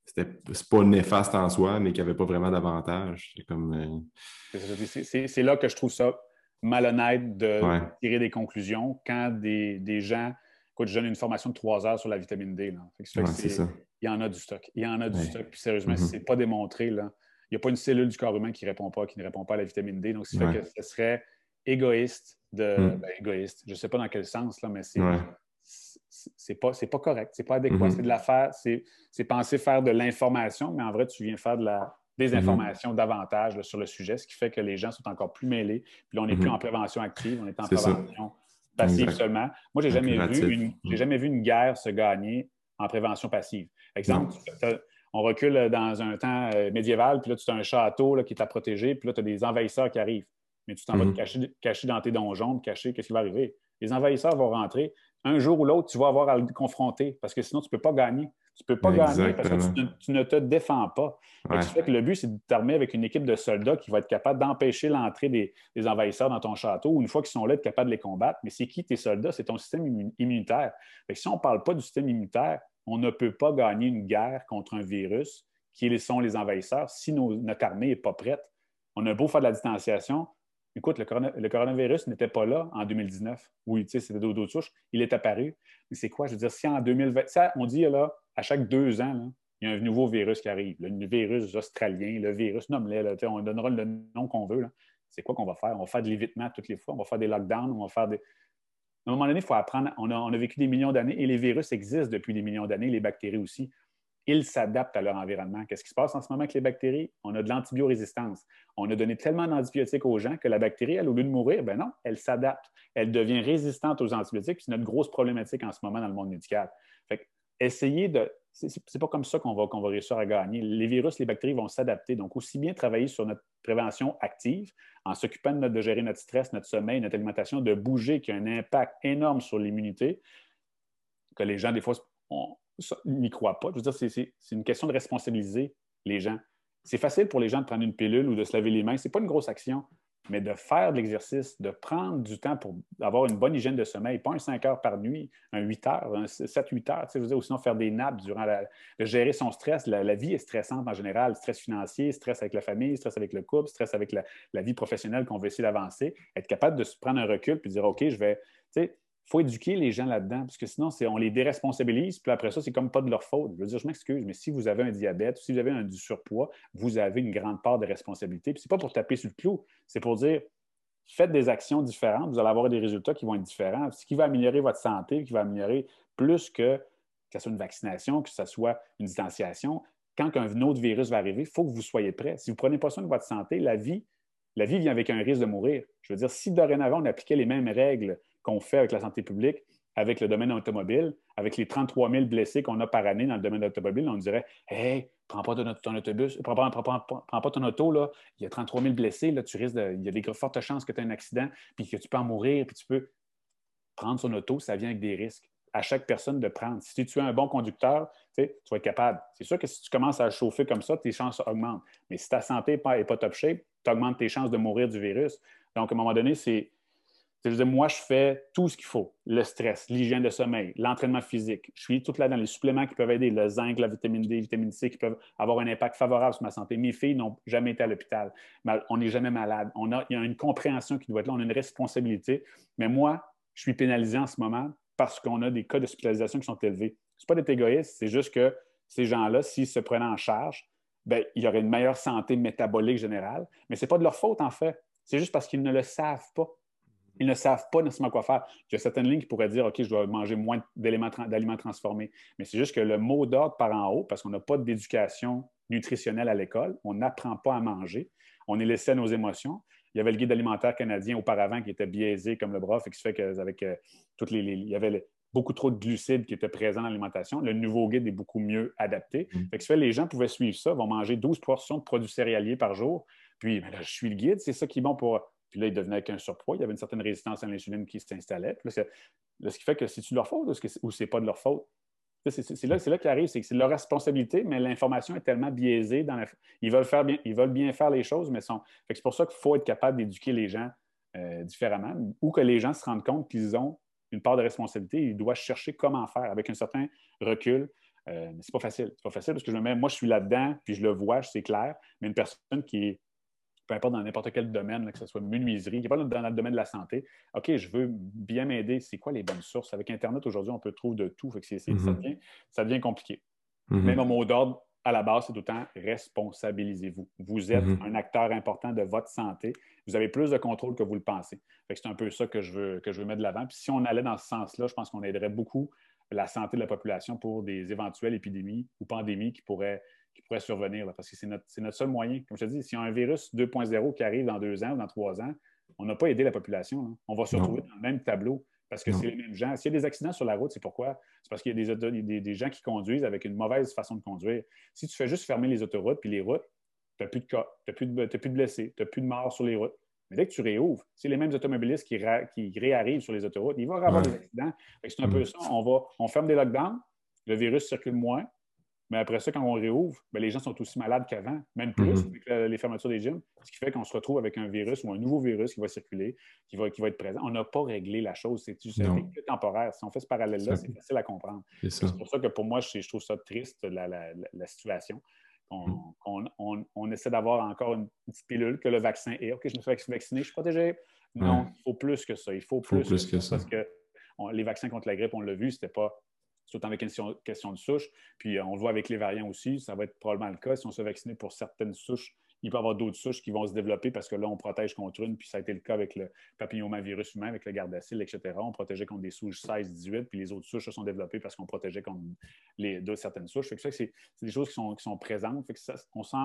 c'était pas néfaste en soi, mais qu'il n'y avait pas vraiment d'avantage. C'est comme.
Euh, c'est là que je trouve ça malhonnête de tirer des conclusions quand des, des gens Écoute, je donne une formation de trois heures sur la vitamine D. Il y en a du stock. Il y en a du stock. Puis sérieusement, si mm-hmm. ce n'est pas démontré, là, il n'y a pas une cellule du corps humain qui répond pas, qui ne répond pas à la vitamine D. Donc, ce fait que ce serait égoïste de. Mm. Ben, égoïste. Je ne sais pas dans quel sens, là, mais c'est. C'est pas, pas correct, c'est pas adéquat. Mm-hmm. C'est de la faire, c'est penser faire de l'information, mais en vrai, tu viens faire de la désinformation mm-hmm. davantage sur le sujet, ce qui fait que les gens sont encore plus mêlés. Puis là, on n'est plus en prévention active, on est en prévention passive seulement. Moi, je n'ai jamais, vu une, mm. jamais vu une guerre se gagner en prévention passive. Exemple, on recule dans un temps euh, médiéval, puis là, tu as un château là, qui est à protéger, puis là, tu as des envahisseurs qui arrivent. Mais tu t'en vas te mm-hmm. cacher, dans tes donjons, te cacher, qu'est-ce qui va arriver? Les envahisseurs vont rentrer. Un jour ou l'autre, tu vas avoir à le confronter parce que sinon, tu ne peux pas gagner. Tu ne peux pas gagner parce que tu ne, te défends pas. Fait que le but, c'est de t'armer avec une équipe de soldats qui va être capable d'empêcher l'entrée des, envahisseurs dans ton château ou une fois qu'ils sont là, être capable de les combattre. Mais c'est qui tes soldats? C'est ton système immunitaire. si on ne parle pas du système immunitaire, on ne peut pas gagner une guerre contre un virus qui sont les envahisseurs si notre armée n'est pas prête. On a beau faire de la distanciation, Écoute, le, coronavirus n'était pas là en 2019. Oui, tu sais, c'était d'autres souches. Il est apparu. Mais c'est quoi? Je veux dire, si en 2020, ça, on dit là, à chaque deux ans, il y a un nouveau virus qui arrive. Le virus australien, le virus, nomme-le, on donnera le nom qu'on veut. C'est quoi qu'on va faire? On va faire de l'évitement toutes les fois, on va faire des lockdowns, on va faire des. À un moment donné, il faut apprendre. On a, on a vécu des millions d'années et les virus existent depuis des millions d'années, les bactéries aussi ils s'adaptent à leur environnement. Qu'est-ce qui se passe en ce moment avec les bactéries? On a de l'antibiorésistance. On a donné tellement d'antibiotiques aux gens que la bactérie, elle, au lieu de mourir, ben non, elle s'adapte. Elle devient résistante aux antibiotiques. C'est notre grosse problématique en ce moment dans le monde médical. Essayer de. C'est pas comme ça qu'on va, va réussir à gagner. Les virus, les bactéries vont s'adapter. Donc, aussi bien travailler sur notre prévention active, en s'occupant de, de, gérer notre stress, notre sommeil, notre alimentation, de bouger, qui a un impact énorme sur l'immunité, que les gens, des fois, n'y croient pas. Je veux dire, c'est une question de responsabiliser les gens. C'est facile pour les gens de prendre une pilule ou de se laver les mains. Ce n'est pas une grosse action, mais de faire de l'exercice, de prendre du temps pour avoir une bonne hygiène de sommeil, pas un 5 heures par nuit, un 8 heures, un 7-8 heures, tu sais, ou sinon faire des nappes durant la, de gérer son stress. La, vie est stressante en général, stress financier, stress avec la famille, stress avec le couple, stress avec la, vie professionnelle qu'on veut essayer d'avancer. Être capable de se prendre un recul puis dire, OK, je vais, tu sais, faut éduquer les gens là-dedans, parce que sinon, on les déresponsabilise, puis après ça, c'est comme pas de leur faute. Je veux dire, je m'excuse, mais si vous avez un diabète, si vous avez un, du surpoids, vous avez une grande part de responsabilité. Puis c'est pas pour taper sur le clou, c'est pour dire faites des actions différentes, vous allez avoir des résultats qui vont être différents. Ce qui va améliorer votre santé, qui va améliorer plus que que ce soit une vaccination, que ce soit une distanciation. Quand un autre virus va arriver, il faut que vous soyez prêt. Si vous ne prenez pas soin de votre santé, la vie, la vie vient avec un risque de mourir. Je veux dire, si dorénavant on appliquait les mêmes règles qu'on fait avec la santé publique, avec le domaine automobile, avec les 33 000 blessés qu'on a par année dans le domaine automobile, on dirait Hey, prends pas ton, autobus, prends pas, prends, pas, ton auto, là. il y a 33 000 blessés, là, tu risques il y a des fortes chances que tu aies un accident, puis que tu peux en mourir, puis tu peux prendre son auto, ça vient avec des risques. À chaque personne de prendre. Si tu es un bon conducteur, tu vas être capable. C'est sûr que si tu commences à chauffer comme ça, tes chances augmentent. Mais si ta santé n'est pas, pas top shape, tu augmentes tes chances de mourir du virus. Donc, à un moment donné, c'est moi, je fais tout ce qu'il faut. Le stress, l'hygiène de sommeil, l'entraînement physique. Je suis tout là dans les suppléments qui peuvent aider, le zinc, la vitamine D, la vitamine C, qui peuvent avoir un impact favorable sur ma santé. Mes filles n'ont jamais été à l'hôpital. On n'est jamais malade. On a, il y a une compréhension qui doit être là. On a une responsabilité. Mais moi, je suis pénalisé en ce moment parce qu'on a des cas d'hospitalisation qui sont élevés. Ce n'est pas d'être égoïste, c'est juste que ces gens-là, s'ils se prenaient en charge, ben, il y aurait une meilleure santé métabolique générale. Mais ce n'est pas de leur faute, en fait. C'est juste parce qu'ils ne le savent pas. Ils ne savent pas nécessairement quoi faire. Il y a certaines lignes qui pourraient dire OK, je dois manger moins d'aliments transformés. Mais c'est juste que le mot d'ordre par en haut, parce qu'on n'a pas d'éducation nutritionnelle à l'école, on n'apprend pas à manger, on est laissé à nos émotions. Il y avait le guide alimentaire canadien auparavant qui était biaisé comme le bras, et qui se fait qu'avec euh, toutes les, Il y avait beaucoup trop de glucides qui étaient présents dans l'alimentation. Le nouveau guide est beaucoup mieux adapté. Mm. Fait que fait, les gens pouvaient suivre ça, vont manger 12 portions de produits céréaliers par jour. Puis, ben là, je suis le guide, c'est ça qui est bon pour puis là, il devenait avec un surpoids. Il y avait une certaine résistance à l'insuline qui s'installait. Ce qui fait que c'est-tu leur faute ou c'est pas de leur faute? C'est là, là arrive, c'est que c'est leur responsabilité, mais l'information est tellement biaisée. Dans ils, veulent faire bien, ils veulent bien faire les choses, mais sont... c'est pour ça qu'il faut être capable d'éduquer les gens euh, différemment ou que les gens se rendent compte qu'ils ont une part de responsabilité. Ils doivent chercher comment faire avec un certain recul. Euh, mais c'est pas facile. C'est pas facile parce que je me mets, moi, je suis là-dedans, puis je le vois, c'est clair, mais une personne qui est peu importe dans n'importe quel domaine, que ce soit menuiserie, qui n'est pas dans le domaine de la santé. OK, je veux bien m'aider. C'est quoi les bonnes sources? Avec Internet, aujourd'hui, on peut trouver de tout. Mm-hmm. ça, devient, compliqué. Mm-hmm. Même au mot d'ordre, à la base, c'est autant responsabilisez-vous. Vous êtes mm-hmm. un acteur important de votre santé. Vous avez plus de contrôle que vous le pensez. C'est un peu ça que je veux, que je veux mettre de l'avant. Puis si on allait dans ce sens-là, je pense qu'on aiderait beaucoup la santé de la population pour des éventuelles épidémies ou pandémies qui pourraient qui pourrait survenir, parce que c'est notre, seul moyen. Comme je te dis, s'il y a un virus 2.0 qui arrive dans deux ans ou dans trois ans, on n'a pas aidé la population. On va se retrouver dans le même tableau parce que c'est les mêmes gens. S'il y a des accidents sur la route, c'est pourquoi? C'est parce qu'il y a des, des, gens qui conduisent avec une mauvaise façon de conduire. Si tu fais juste fermer les autoroutes puis les routes, tu n'as plus de cas, tu n'as plus, de blessés, tu n'as plus de morts sur les routes. Mais dès que tu réouvres, c'est les mêmes automobilistes qui, qui réarrivent sur les autoroutes. Il va y avoir des accidents. C'est un peu ça. On, va, on ferme des lockdowns, le virus circule moins, Mais après ça, quand on réouvre, ben, les gens sont aussi malades qu'avant, même plus avec les fermetures des gyms, ce qui fait qu'on se retrouve avec un virus ou un nouveau virus qui va circuler, qui va, qui va être présent. On n'a pas réglé la chose, c'est que temporaire. Si on fait ce parallèle-là, c'est facile à comprendre. C'est pour ça que pour moi, je, trouve ça triste, la, situation. On, on, essaie d'avoir encore une petite pilule que le vaccin est. OK, je me fais vacciner, je suis protégé. Non, il faut plus que ça. Il faut plus, que, ça. Parce que les vaccins contre la grippe, on l'a vu, c'était pas tout avec une question, de souche. Puis euh, on le voit avec les variants aussi, ça va être probablement le cas. Si on se vaccine pour certaines souches, il peut y avoir d'autres souches qui vont se développer parce que là, on protège contre une, puis ça a été le cas avec le papillomavirus humain, avec le gardasil, etc. On protégeait contre des souches 16, 18, puis les autres souches se sont développées parce qu'on protégeait contre les, deux certaines souches. Fait que ça, c'est, des choses qui sont, qui sont présentes. Fait que ça, on sent,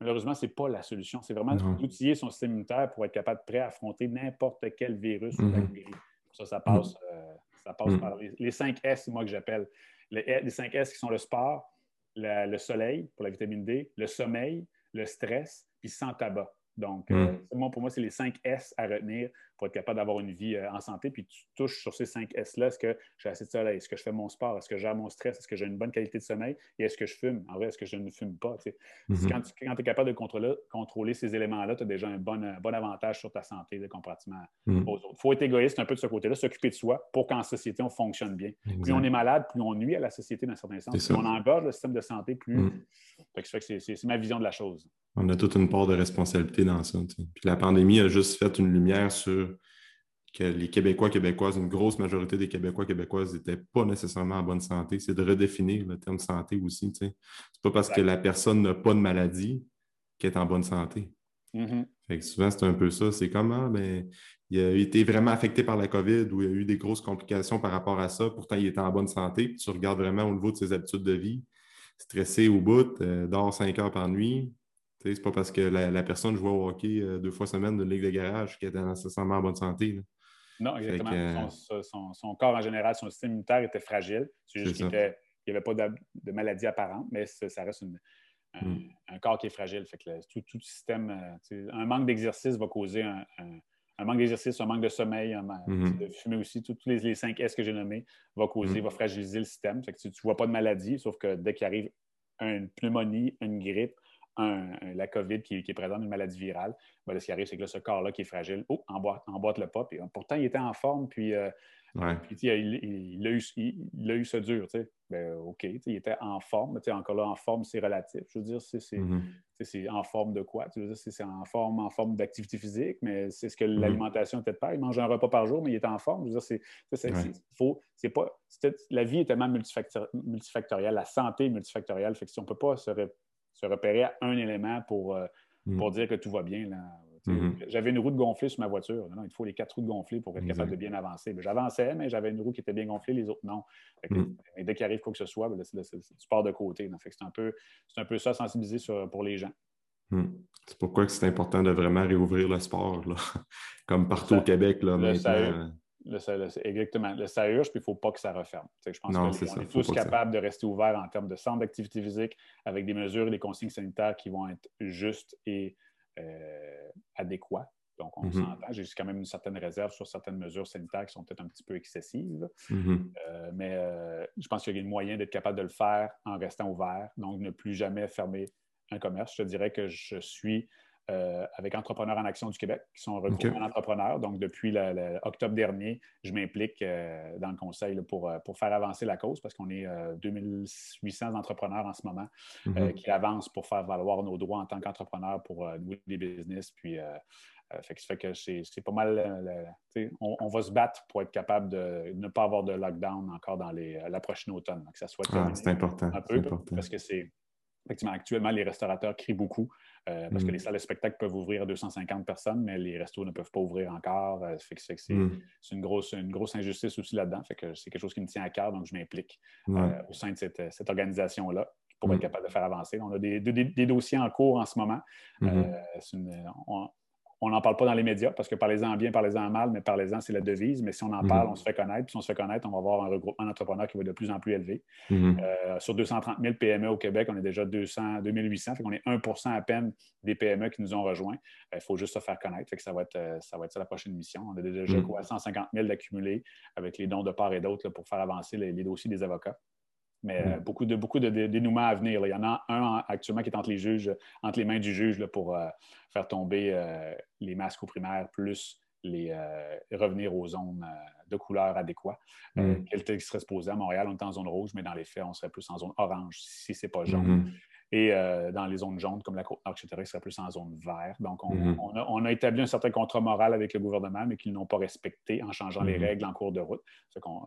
malheureusement, ce n'est pas la solution. C'est vraiment d'outiller son système immunitaire pour être capable de prêt à affronter n'importe quel virus ou mhm. bactérie. Ça, ça passe. Euh, ça passe mm. par les, 5 S, moi, que j'appelle. Les, 5 S qui sont le sport, le soleil pour la vitamine D, le sommeil, le stress, puis sans tabac. Donc, mm. euh, pour moi, c'est les 5 S à retenir pour être capable d'avoir une vie euh, en santé. Puis tu touches sur ces 5 S-là. Est-ce que j'ai assez de soleil? Est-ce que je fais mon sport? Est-ce que j'ai mon stress? Est-ce que j'ai une bonne qualité de sommeil? Et est-ce que je fume? En vrai, est-ce que je ne fume pas? Mm-hmm. Quand tu es capable de contrôler, contrôler ces éléments-là, tu as déjà un bon, bon, avantage sur ta santé de comparativement mm. aux autres. Il faut être égoïste un peu de ce côté-là, s'occuper de soi pour qu'en société, on fonctionne bien. Plus on est malade, plus on nuit à la société dans certains sens. Plus on engorge le système de santé, plus. Mm. c'est ma vision de la chose.
On a toute une part de responsabilité dans ça. Puis la pandémie a juste fait une lumière sur que les Québécois, Québécoises, une grosse majorité des Québécois, Québécoises n'étaient pas nécessairement en bonne santé. C'est de redéfinir le terme santé aussi. Ce n'est pas parce que la personne n'a pas de maladie qu'elle est en bonne santé. Mm-hmm. souvent, c'est un peu ça. C'est comment, ah, ben, il a été vraiment affecté par la COVID ou il a eu des grosses complications par rapport à ça. Pourtant, il était en bonne santé. tu regardes vraiment au niveau de ses habitudes de vie, stressé au bout, euh, dort cinq heures par nuit, c'est pas parce que la, personne jouait au hockey euh, deux fois semaine de ligue de garage qu'elle était nécessairement en bonne santé.
Non, exactement. son, corps en général, son système immunitaire était fragile. C'est juste qu'il n'y avait pas de, maladie apparente, mais ça, reste mm. un, corps qui est fragile. Fait que tout, tout système, euh, un manque d'exercice va causer un, manque d'exercice, un manque de sommeil, un mm-hmm. de fumer aussi, tous les, les, cinq S que j'ai nommés va causer, mm. va fragiliser le système. Fait que tu ne vois pas de maladie, sauf que dès qu'il arrive une pneumonie, une grippe, la COVID qui, est présente, une maladie virale, ben ce qui arrive, c'est que là, ce corps-là qui est fragile, oh, emboîte, emboîte le pas. Puis, euh, pourtant, il était en forme, puis, euh, il, a eu, il, a eu ce dur. Ben, OK, il était en forme. Mais encore là, en forme, c'est relatif. Je veux dire, c'est mm-hmm. en forme de quoi? Tu veux dire, c'est en forme, en forme d'activité physique, mais c'est ce que mm-hmm. l'alimentation n'était pas. Il mange un repas par jour, mais il est en forme. Je veux dire, c'est pas. La vie est tellement multifactorielle, la santé est multifactorielle. Fait que si on ne peut pas se se repérer à un élément pour, euh, mm. pour dire que tout va bien. Mm-hmm. J'avais une roue de gonflée sur ma voiture. il faut les quatre roues de gonflées pour être capable de bien avancer. J'avançais, mais j'avais une roue qui était bien gonflée, les autres non. Mm. dès qu'il arrive quoi que ce soit, ben, tu pars de côté. C'est un, peu, un peu ça, sensibiliser pour les gens.
Mm. C'est pourquoi c'est important de vraiment réouvrir le sport, comme partout au Québec. Là, maintenant.
Le, exactement. Le ça urge, puis il ne faut pas que ça referme. je pense qu'on est, tous capables de rester ouverts en termes de centre d'activité physique avec des mesures et des consignes sanitaires qui vont être justes et euh, adéquats. Donc, on mm-hmm. s'entend. J'ai quand même une certaine réserve sur certaines mesures sanitaires qui sont peut-être un petit peu excessives. Mm-hmm. Euh, mais euh, je pense qu'il y a moyen d'être capable de le faire en restant ouvert. Donc, ne plus jamais fermer un commerce. Je te dirais que je suis euh, avec Entrepreneurs en Action du Québec, qui sont regroupés en entrepreneurs. Donc, depuis l'octobre dernier, je m'implique euh, dans le conseil pour, euh, pour faire avancer la cause parce qu'on est 2800 entrepreneurs en ce moment mhm. qui avancent pour faire valoir nos droits en tant qu'entrepreneurs pour nouer des business. Puis, fait que, ça fait que c'est pas mal. on, va se battre pour être capable de ne pas avoir de lockdown encore dans les, la prochaine automne. Que ça soit
ah, important.
Un peu, parce que c'est Effectivement, actuellement, les restaurateurs crient beaucoup euh, parce que mm. les salles de spectacle peuvent ouvrir à 250 personnes, mais les restos ne peuvent pas ouvrir encore. Euh, mm. c'est une, grosse, une grosse injustice aussi là-dedans. Fait que c'est quelque chose qui me tient à cœur, donc je m'implique euh, au sein de cette, cette organisation-là pour être mm. capable de faire avancer. On a des, des, dossiers en cours en ce moment. Mm-hmm on n'en parle pas dans les médias parce que parlez-en bien, parlez-en mal, mais parlez-en, c'est la devise. Mais si on en mhm. parle, on se fait connaître. Puis si on se fait connaître, on va avoir un regroupement d'entrepreneurs qui va être de plus en plus élevé. Mhm. Euh, sur 230 000 PME au Québec, on est déjà 200, 2800. Fait qu'on est 1% à peine des PME qui nous ont rejoints. Il faut juste se faire connaître. Fait que ça va être euh, ça, va être la prochaine mission. On a déjà quoi, 150 000 d'accumulés avec les dons de part et d'autre pour faire avancer les, dossiers des avocats. Mais euh, beaucoup, de, beaucoup de, dénouements à venir. Il y en a un actuellement qui est entre les juges, entre les mains du juge pour euh, faire tomber euh, les masques aux primaires, plus les, revenir aux zones de couleur adéquates. Mm. Quel serait supposé à Montréal, on est en zone rouge, mais dans les faits, on serait plus en zone orange si ce n'est pas jaune. Et euh, dans les zones jaunes, comme la Côte-Nord, etc., il serait plus en zone verte. Donc, mhm. on, a, établi un certain contrat moral avec le gouvernement, mais qu'ils n'ont pas respecté en changeant les mhm. règles en cours de route.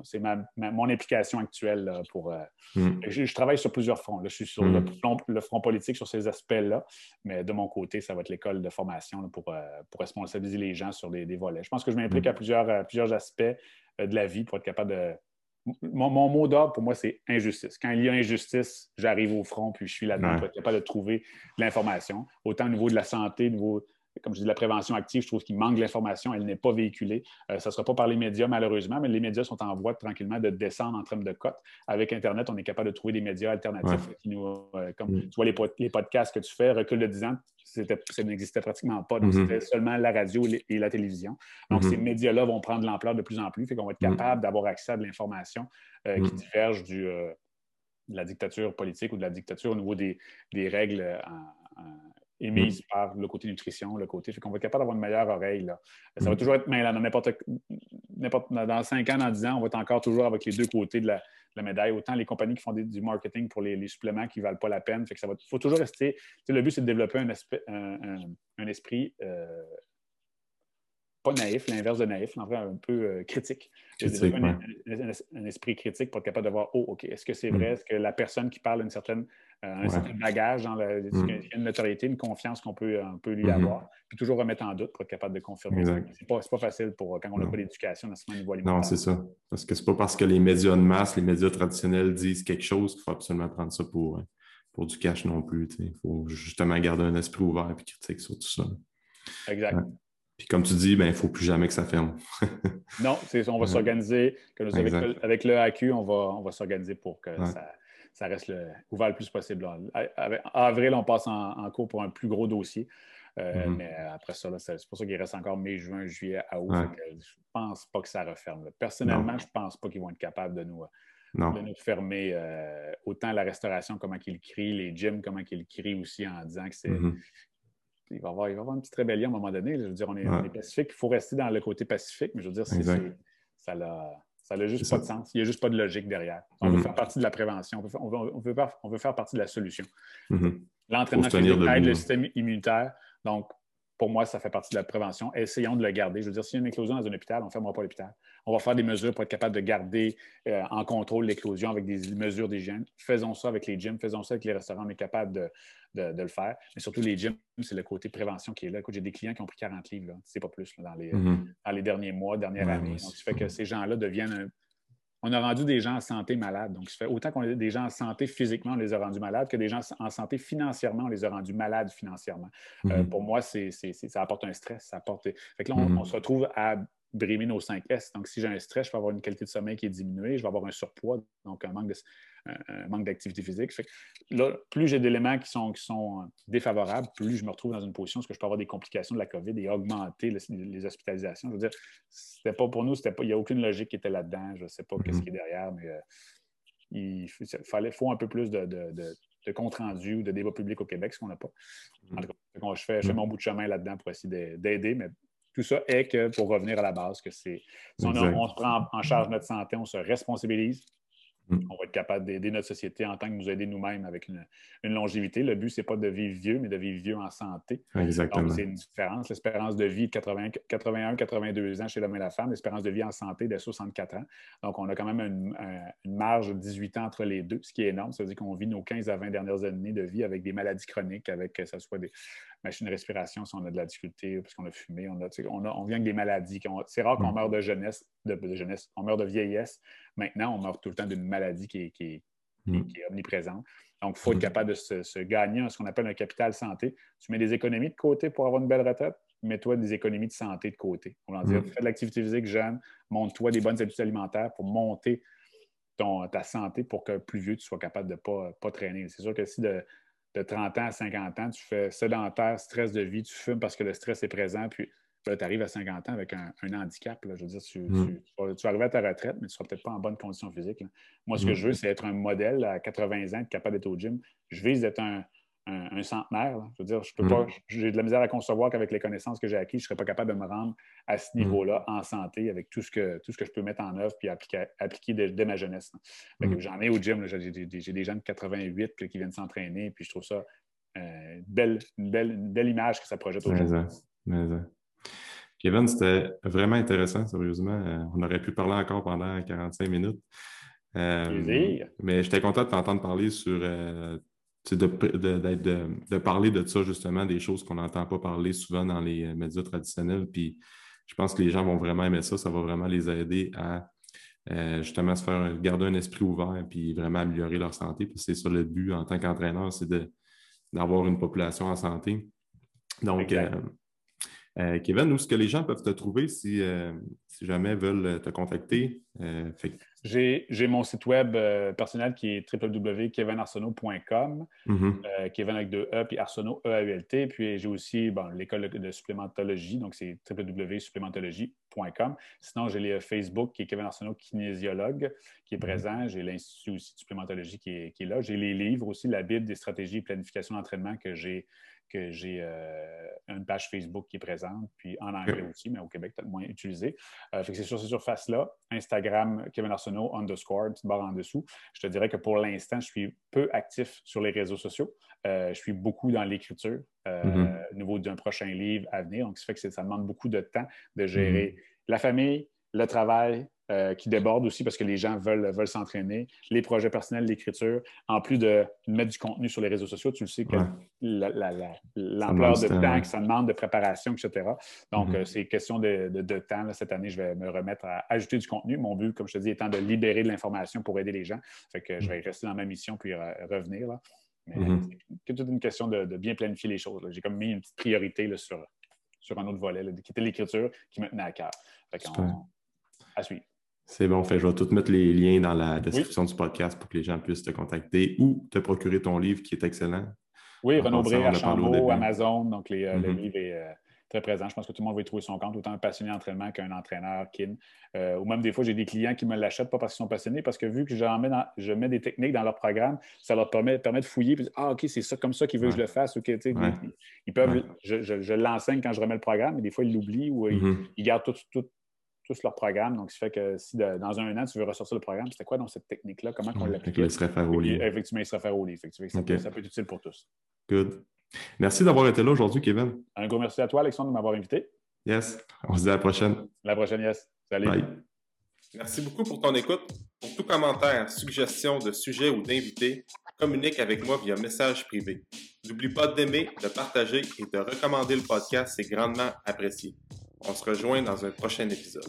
C'est mon implication actuelle pour. Euh, mhm. je, travaille sur plusieurs fronts. je suis sur le, front politique sur ces aspects-là, mais de mon côté, ça va être l'école de formation pour, euh, pour responsabiliser les gens sur des, volets. Je pense que je m'implique à plusieurs, plusieurs aspects de la vie pour être capable de mon, mot d'ordre pour moi, c'est injustice. Quand il y a injustice, j'arrive au front, puis je suis là-dedans capable de trouver de l'information. Autant au niveau de la santé, au niveau comme je dis, la prévention active, je trouve qu'il manque l'information, elle n'est pas véhiculée. Euh, ça ne sera pas par les médias, malheureusement, mais les médias sont en voie tranquillement de descendre en termes de cote. Avec Internet, on est capable de trouver des médias alternatifs. Qui nous, euh, comme mm. tu vois les, podcasts que tu fais, recul de 10 ans, ça n'existait pratiquement pas. Donc, mm-hmm. c'était seulement la radio et la télévision. Donc, mm-hmm. ces médias-là vont prendre l'ampleur de plus en plus, fait qu'on va être mm. capable d'avoir accès à de l'information euh, qui mm. diverge du, de la dictature politique ou de la dictature au niveau des, règles émise mm. par le côté nutrition, le côté. Fait qu'on va être capable d'avoir une meilleure oreille. Là. Ça va mm. toujours être, mais dans n'importe, dans 5 ans, dans 10 ans, on va être encore toujours avec les deux côtés de la, médaille. Autant les compagnies qui font du marketing pour les, suppléments qui ne valent pas la peine. Fait que ça va, faut toujours rester. Le but, c'est de développer un, un, esprit euh, pas naïf, l'inverse de naïf, vrai, un peu euh, critique. un, esprit critique pour être capable de voir, oh, OK, est-ce que c'est vrai? Mm. Est-ce que la personne qui parle une certaine, euh, un certain bagage, dans mm. une notoriété, une confiance qu'on peut, peut lui mm-hmm. avoir, puis toujours remettre en doute pour être capable de confirmer ça. C'est pas, pas facile pour quand on n'a pas d'éducation à ce niveau alimentaire.
Non, c'est ça. Parce que c'est pas parce que les médias de masse, les médias traditionnels disent quelque chose qu'il faut absolument prendre ça pour, pour du cash non plus. Il faut justement garder un esprit ouvert et critique sur tout ça.
Exact.
Puis comme tu dis, il ben, ne faut plus jamais que ça ferme.
non, on va s'organiser. Avec, avec, le AQ, on va, on va s'organiser pour que ça, reste ouvert le plus possible. En avril, on passe en, cours pour un plus gros dossier. Euh, mm-hmm. Mais après ça, c'est pour ça qu'il reste encore mai, juin, juillet, à août. je ne pense pas que ça referme. Personnellement, je ne pense pas qu'ils vont être capables de nous, nous fermer. Euh, autant la restauration, comment qu'ils crient, les gyms, comment qu'ils crient aussi en disant que c'est mm-hmm il va, y avoir, avoir une petite rébellion à un moment donné. Je veux dire, on est, pacifique. Il faut rester dans le côté pacifique, mais je veux dire, ça n'a juste pas de sens. Il n'y a juste pas de logique derrière. On veut mm-hmm. faire partie de la prévention. On veut, on veut, on veut faire partie de la solution. Mm-hmm. L'entraînement aide le système immunitaire. Donc, pour moi, ça fait partie de la prévention. Essayons de le garder. Je veux dire, s'il y a une éclosion dans un hôpital, on ne fermera pas l'hôpital. On va faire des mesures pour être capable de garder euh, en contrôle l'éclosion avec des mesures d'hygiène. Faisons ça avec les gyms, faisons ça avec les restaurants. On est capable de, le faire. Mais surtout, les gyms, c'est le côté prévention qui est là. Écoute, j'ai des clients qui ont pris 40 livres, c'est pas plus, dans, les, mm-hmm. dans, les, derniers mois, dernières années. Donc, ça fait que ces gens-là deviennent un, on a rendu des gens en santé malades. Donc, ça fait autant qu'on a des gens en santé physiquement, on les a rendus malades, que des gens en santé financièrement, on les a rendus malades financièrement. Euh, mhm. pour moi, c'est, ça apporte un stress. Ça apporte... Fait que là, on, mhm. on se retrouve à brimer nos 5 S. Donc, si j'ai un stress, je vais avoir une qualité de sommeil qui est diminuée, je vais avoir un surpoids, donc un manque de, un manque d'activité physique. là, plus j'ai d'éléments qui sont, qui sont euh, défavorables, plus je me retrouve dans une position où je peux avoir des complications de la COVID et augmenter les, hospitalisations. Je veux dire, c'était pas pour nous, c'était pas, il n'y a aucune logique qui était là-dedans. Je ne sais pas ce mm-hmm. qui est derrière, mais euh, il fallait, faut un peu plus de, de, compte rendu ou de débat public au Québec, ce qu'on n'a pas. En tout cas, je fais, je fais mon bout de chemin là-dedans pour essayer d'aider, mais tout ça est que, pour revenir à la base, que c'est si on, on, se prend en charge notre santé, on se responsabilise. On va être capable d'aider notre société en tant que nous aider nous-mêmes avec une, longévité. Le but, ce n'est pas de vivre vieux, mais de vivre vieux en santé.
Exactement.
Donc, c'est une différence. L'espérance de vie de 81, 82 ans chez l'homme et la femme, l'espérance de vie en santé de 64 ans. Donc, on a quand même une, marge de 18 ans entre les deux, ce qui est énorme. Ça veut dire qu'on vit nos 15 à 20 dernières années de vie avec des maladies chroniques, avec que ce soit des machines de respiration si on a de la difficulté, parce qu'on a fumé, on, a, on, vient avec des maladies. C'est rare qu'on mm. meurt de jeunesse, de jeunesse, on meurt de vieillesse. Maintenant, on meurt tout le temps d'une maladie qui est, mm. omniprésente. Donc, il faut être mm. capable de se, gagner ce qu'on appelle un capital santé. Tu mets des économies de côté pour avoir une belle retraite, mets-toi des économies de santé de côté. On va dire, mm. fais de l'activité physique jeune, monte-toi des bonnes habitudes alimentaires pour monter ton, ta santé pour que plus vieux, tu sois capable de ne pas, pas traîner. C'est sûr que si de, de 30 ans à 50 ans, tu fais sédentaire, stress de vie, tu fumes parce que le stress est présent, puis tu arrives à 50 ans avec un, handicap. Je veux dire, tu, mm. vas arriver à ta retraite, mais tu ne seras peut-être pas en bonne condition physique. Moi, ce que mm. je veux, c'est être un modèle à 80 ans, être capable d'être au gym. Je vise d'être un, un, centenaire. Je veux dire, je peux mm. pas, j'ai de la misère à concevoir qu'avec les connaissances que j'ai acquises, je ne serais pas capable de me rendre à ce niveau-là en santé avec tout ce, que, tout ce que je peux mettre en œuvre puis appliquer, appliquer dès, ma jeunesse. J'en ai au gym, j'ai des gens de 88 qui viennent s'entraîner, puis je trouve ça euh, une, belle, belle, image que ça projette au gym.
Kevin, c'était vraiment intéressant, sérieusement. Euh, on aurait pu parler encore pendant 45 minutes. Euh, mais j'étais content de t'entendre parler sur euh, de, de, parler de ça, justement, des choses qu'on n'entend pas parler souvent dans les médias traditionnels. Puis je pense que les gens vont vraiment aimer ça. Ça va vraiment les aider à justement se faire garder un esprit ouvert puis vraiment améliorer leur santé. Puis c'est ça le but en tant qu'entraîneur, c'est d'avoir une population en santé. Donc, euh, Kevin, où est-ce que les gens peuvent te trouver si, euh, si jamais veulent te contacter? Euh,
j'ai mon site web personnel qui est www.kevinarsenault.com, mm-hmm. Kevin avec deux E, puis Arsenault, E-A-U-L-T. Puis j'ai aussi l'école de, supplémentologie, donc c'est www.supplémentologie.com. Sinon, j'ai le Facebook qui est Kevin Arsenault, kinésiologue, qui est mm-hmm. présent. J'ai l'Institut aussi de supplémentologie qui est, qui est là. J'ai les livres aussi, la Bible des stratégies et planification d'entraînement que j'ai que j'ai euh, une page Facebook qui est présente, puis en anglais aussi, mais au Québec, peut-être moins utilisé. Euh, c'est sur ces surfaces-là, Instagram, Kevin Arsenault, underscore, petite barre en dessous. Je te dirais que pour l'instant, je suis peu actif sur les réseaux sociaux. Euh, je suis beaucoup dans l'écriture, mm-hmm. au niveau d'un prochain livre à venir. Donc, ça fait que ça demande beaucoup de temps de gérer mm-hmm. la famille, le travail, euh, qui déborde aussi parce que les gens veulent, veulent s'entraîner, les projets personnels d'écriture, en plus de mettre du contenu sur les réseaux sociaux, tu le sais que l'ampleur de temps que ça demande, de préparation, etc. Donc, mm-hmm. euh, c'est question de, de, temps. Cette année, je vais me remettre à ajouter du contenu. Mon but, comme je te dis, étant de libérer de l'information pour aider les gens. Fait que je vais rester dans ma mission puis revenir. Là. Mais mm-hmm. c'est toute une question de, bien planifier les choses. J'ai comme mis une petite priorité sur, sur un autre volet, qui était l'écriture, qui me tenait à cœur. Fait à suivre.
C'est bon, fait, je vais tout mettre les liens dans la description du podcast pour que les gens puissent te contacter ou te procurer ton livre qui est excellent.
Oui, Renaud Bré, Archambault, Amazon, donc les, euh, le mm-hmm. livre est euh, très présent. Je pense que tout le monde va y trouver son compte, autant un passionné d'entraînement qu'un entraîneur kin. Euh, ou même des fois, j'ai des clients qui me l'achètent pas parce qu'ils sont passionnés, parce que vu que mets dans, je mets des techniques dans leur programme, ça leur permet, permet de fouiller et Ah, OK, c'est ça comme ça qu'ils veulent que je le fasse. ils, peuvent, je, l'enseigne quand je remets le programme, mais des fois, ils l'oublient ou ils, mm-hmm. gardent tout, tout, tous leur programme. Donc, ça fait que si dans un an, tu veux ressortir le programme, c'était quoi dans cette technique-là? Comment on l'applique?
Il se réfère au livre.
Effectivement, il se réfère au livre. Effectivement, ça, peut, être utile pour tous.
Good. Merci d'avoir été là aujourd'hui, Kevin.
Un gros merci à toi, Alexandre, de m'avoir invité.
Yes. On se dit à la prochaine.
la prochaine, yes. Salut.
Bye. Merci beaucoup pour ton écoute. Pour tout commentaire, suggestion de sujet ou d'invité, communique avec moi via message privé. N'oublie pas d'aimer, de partager et de recommander le podcast, c'est grandement apprécié. On se rejoint dans un prochain épisode.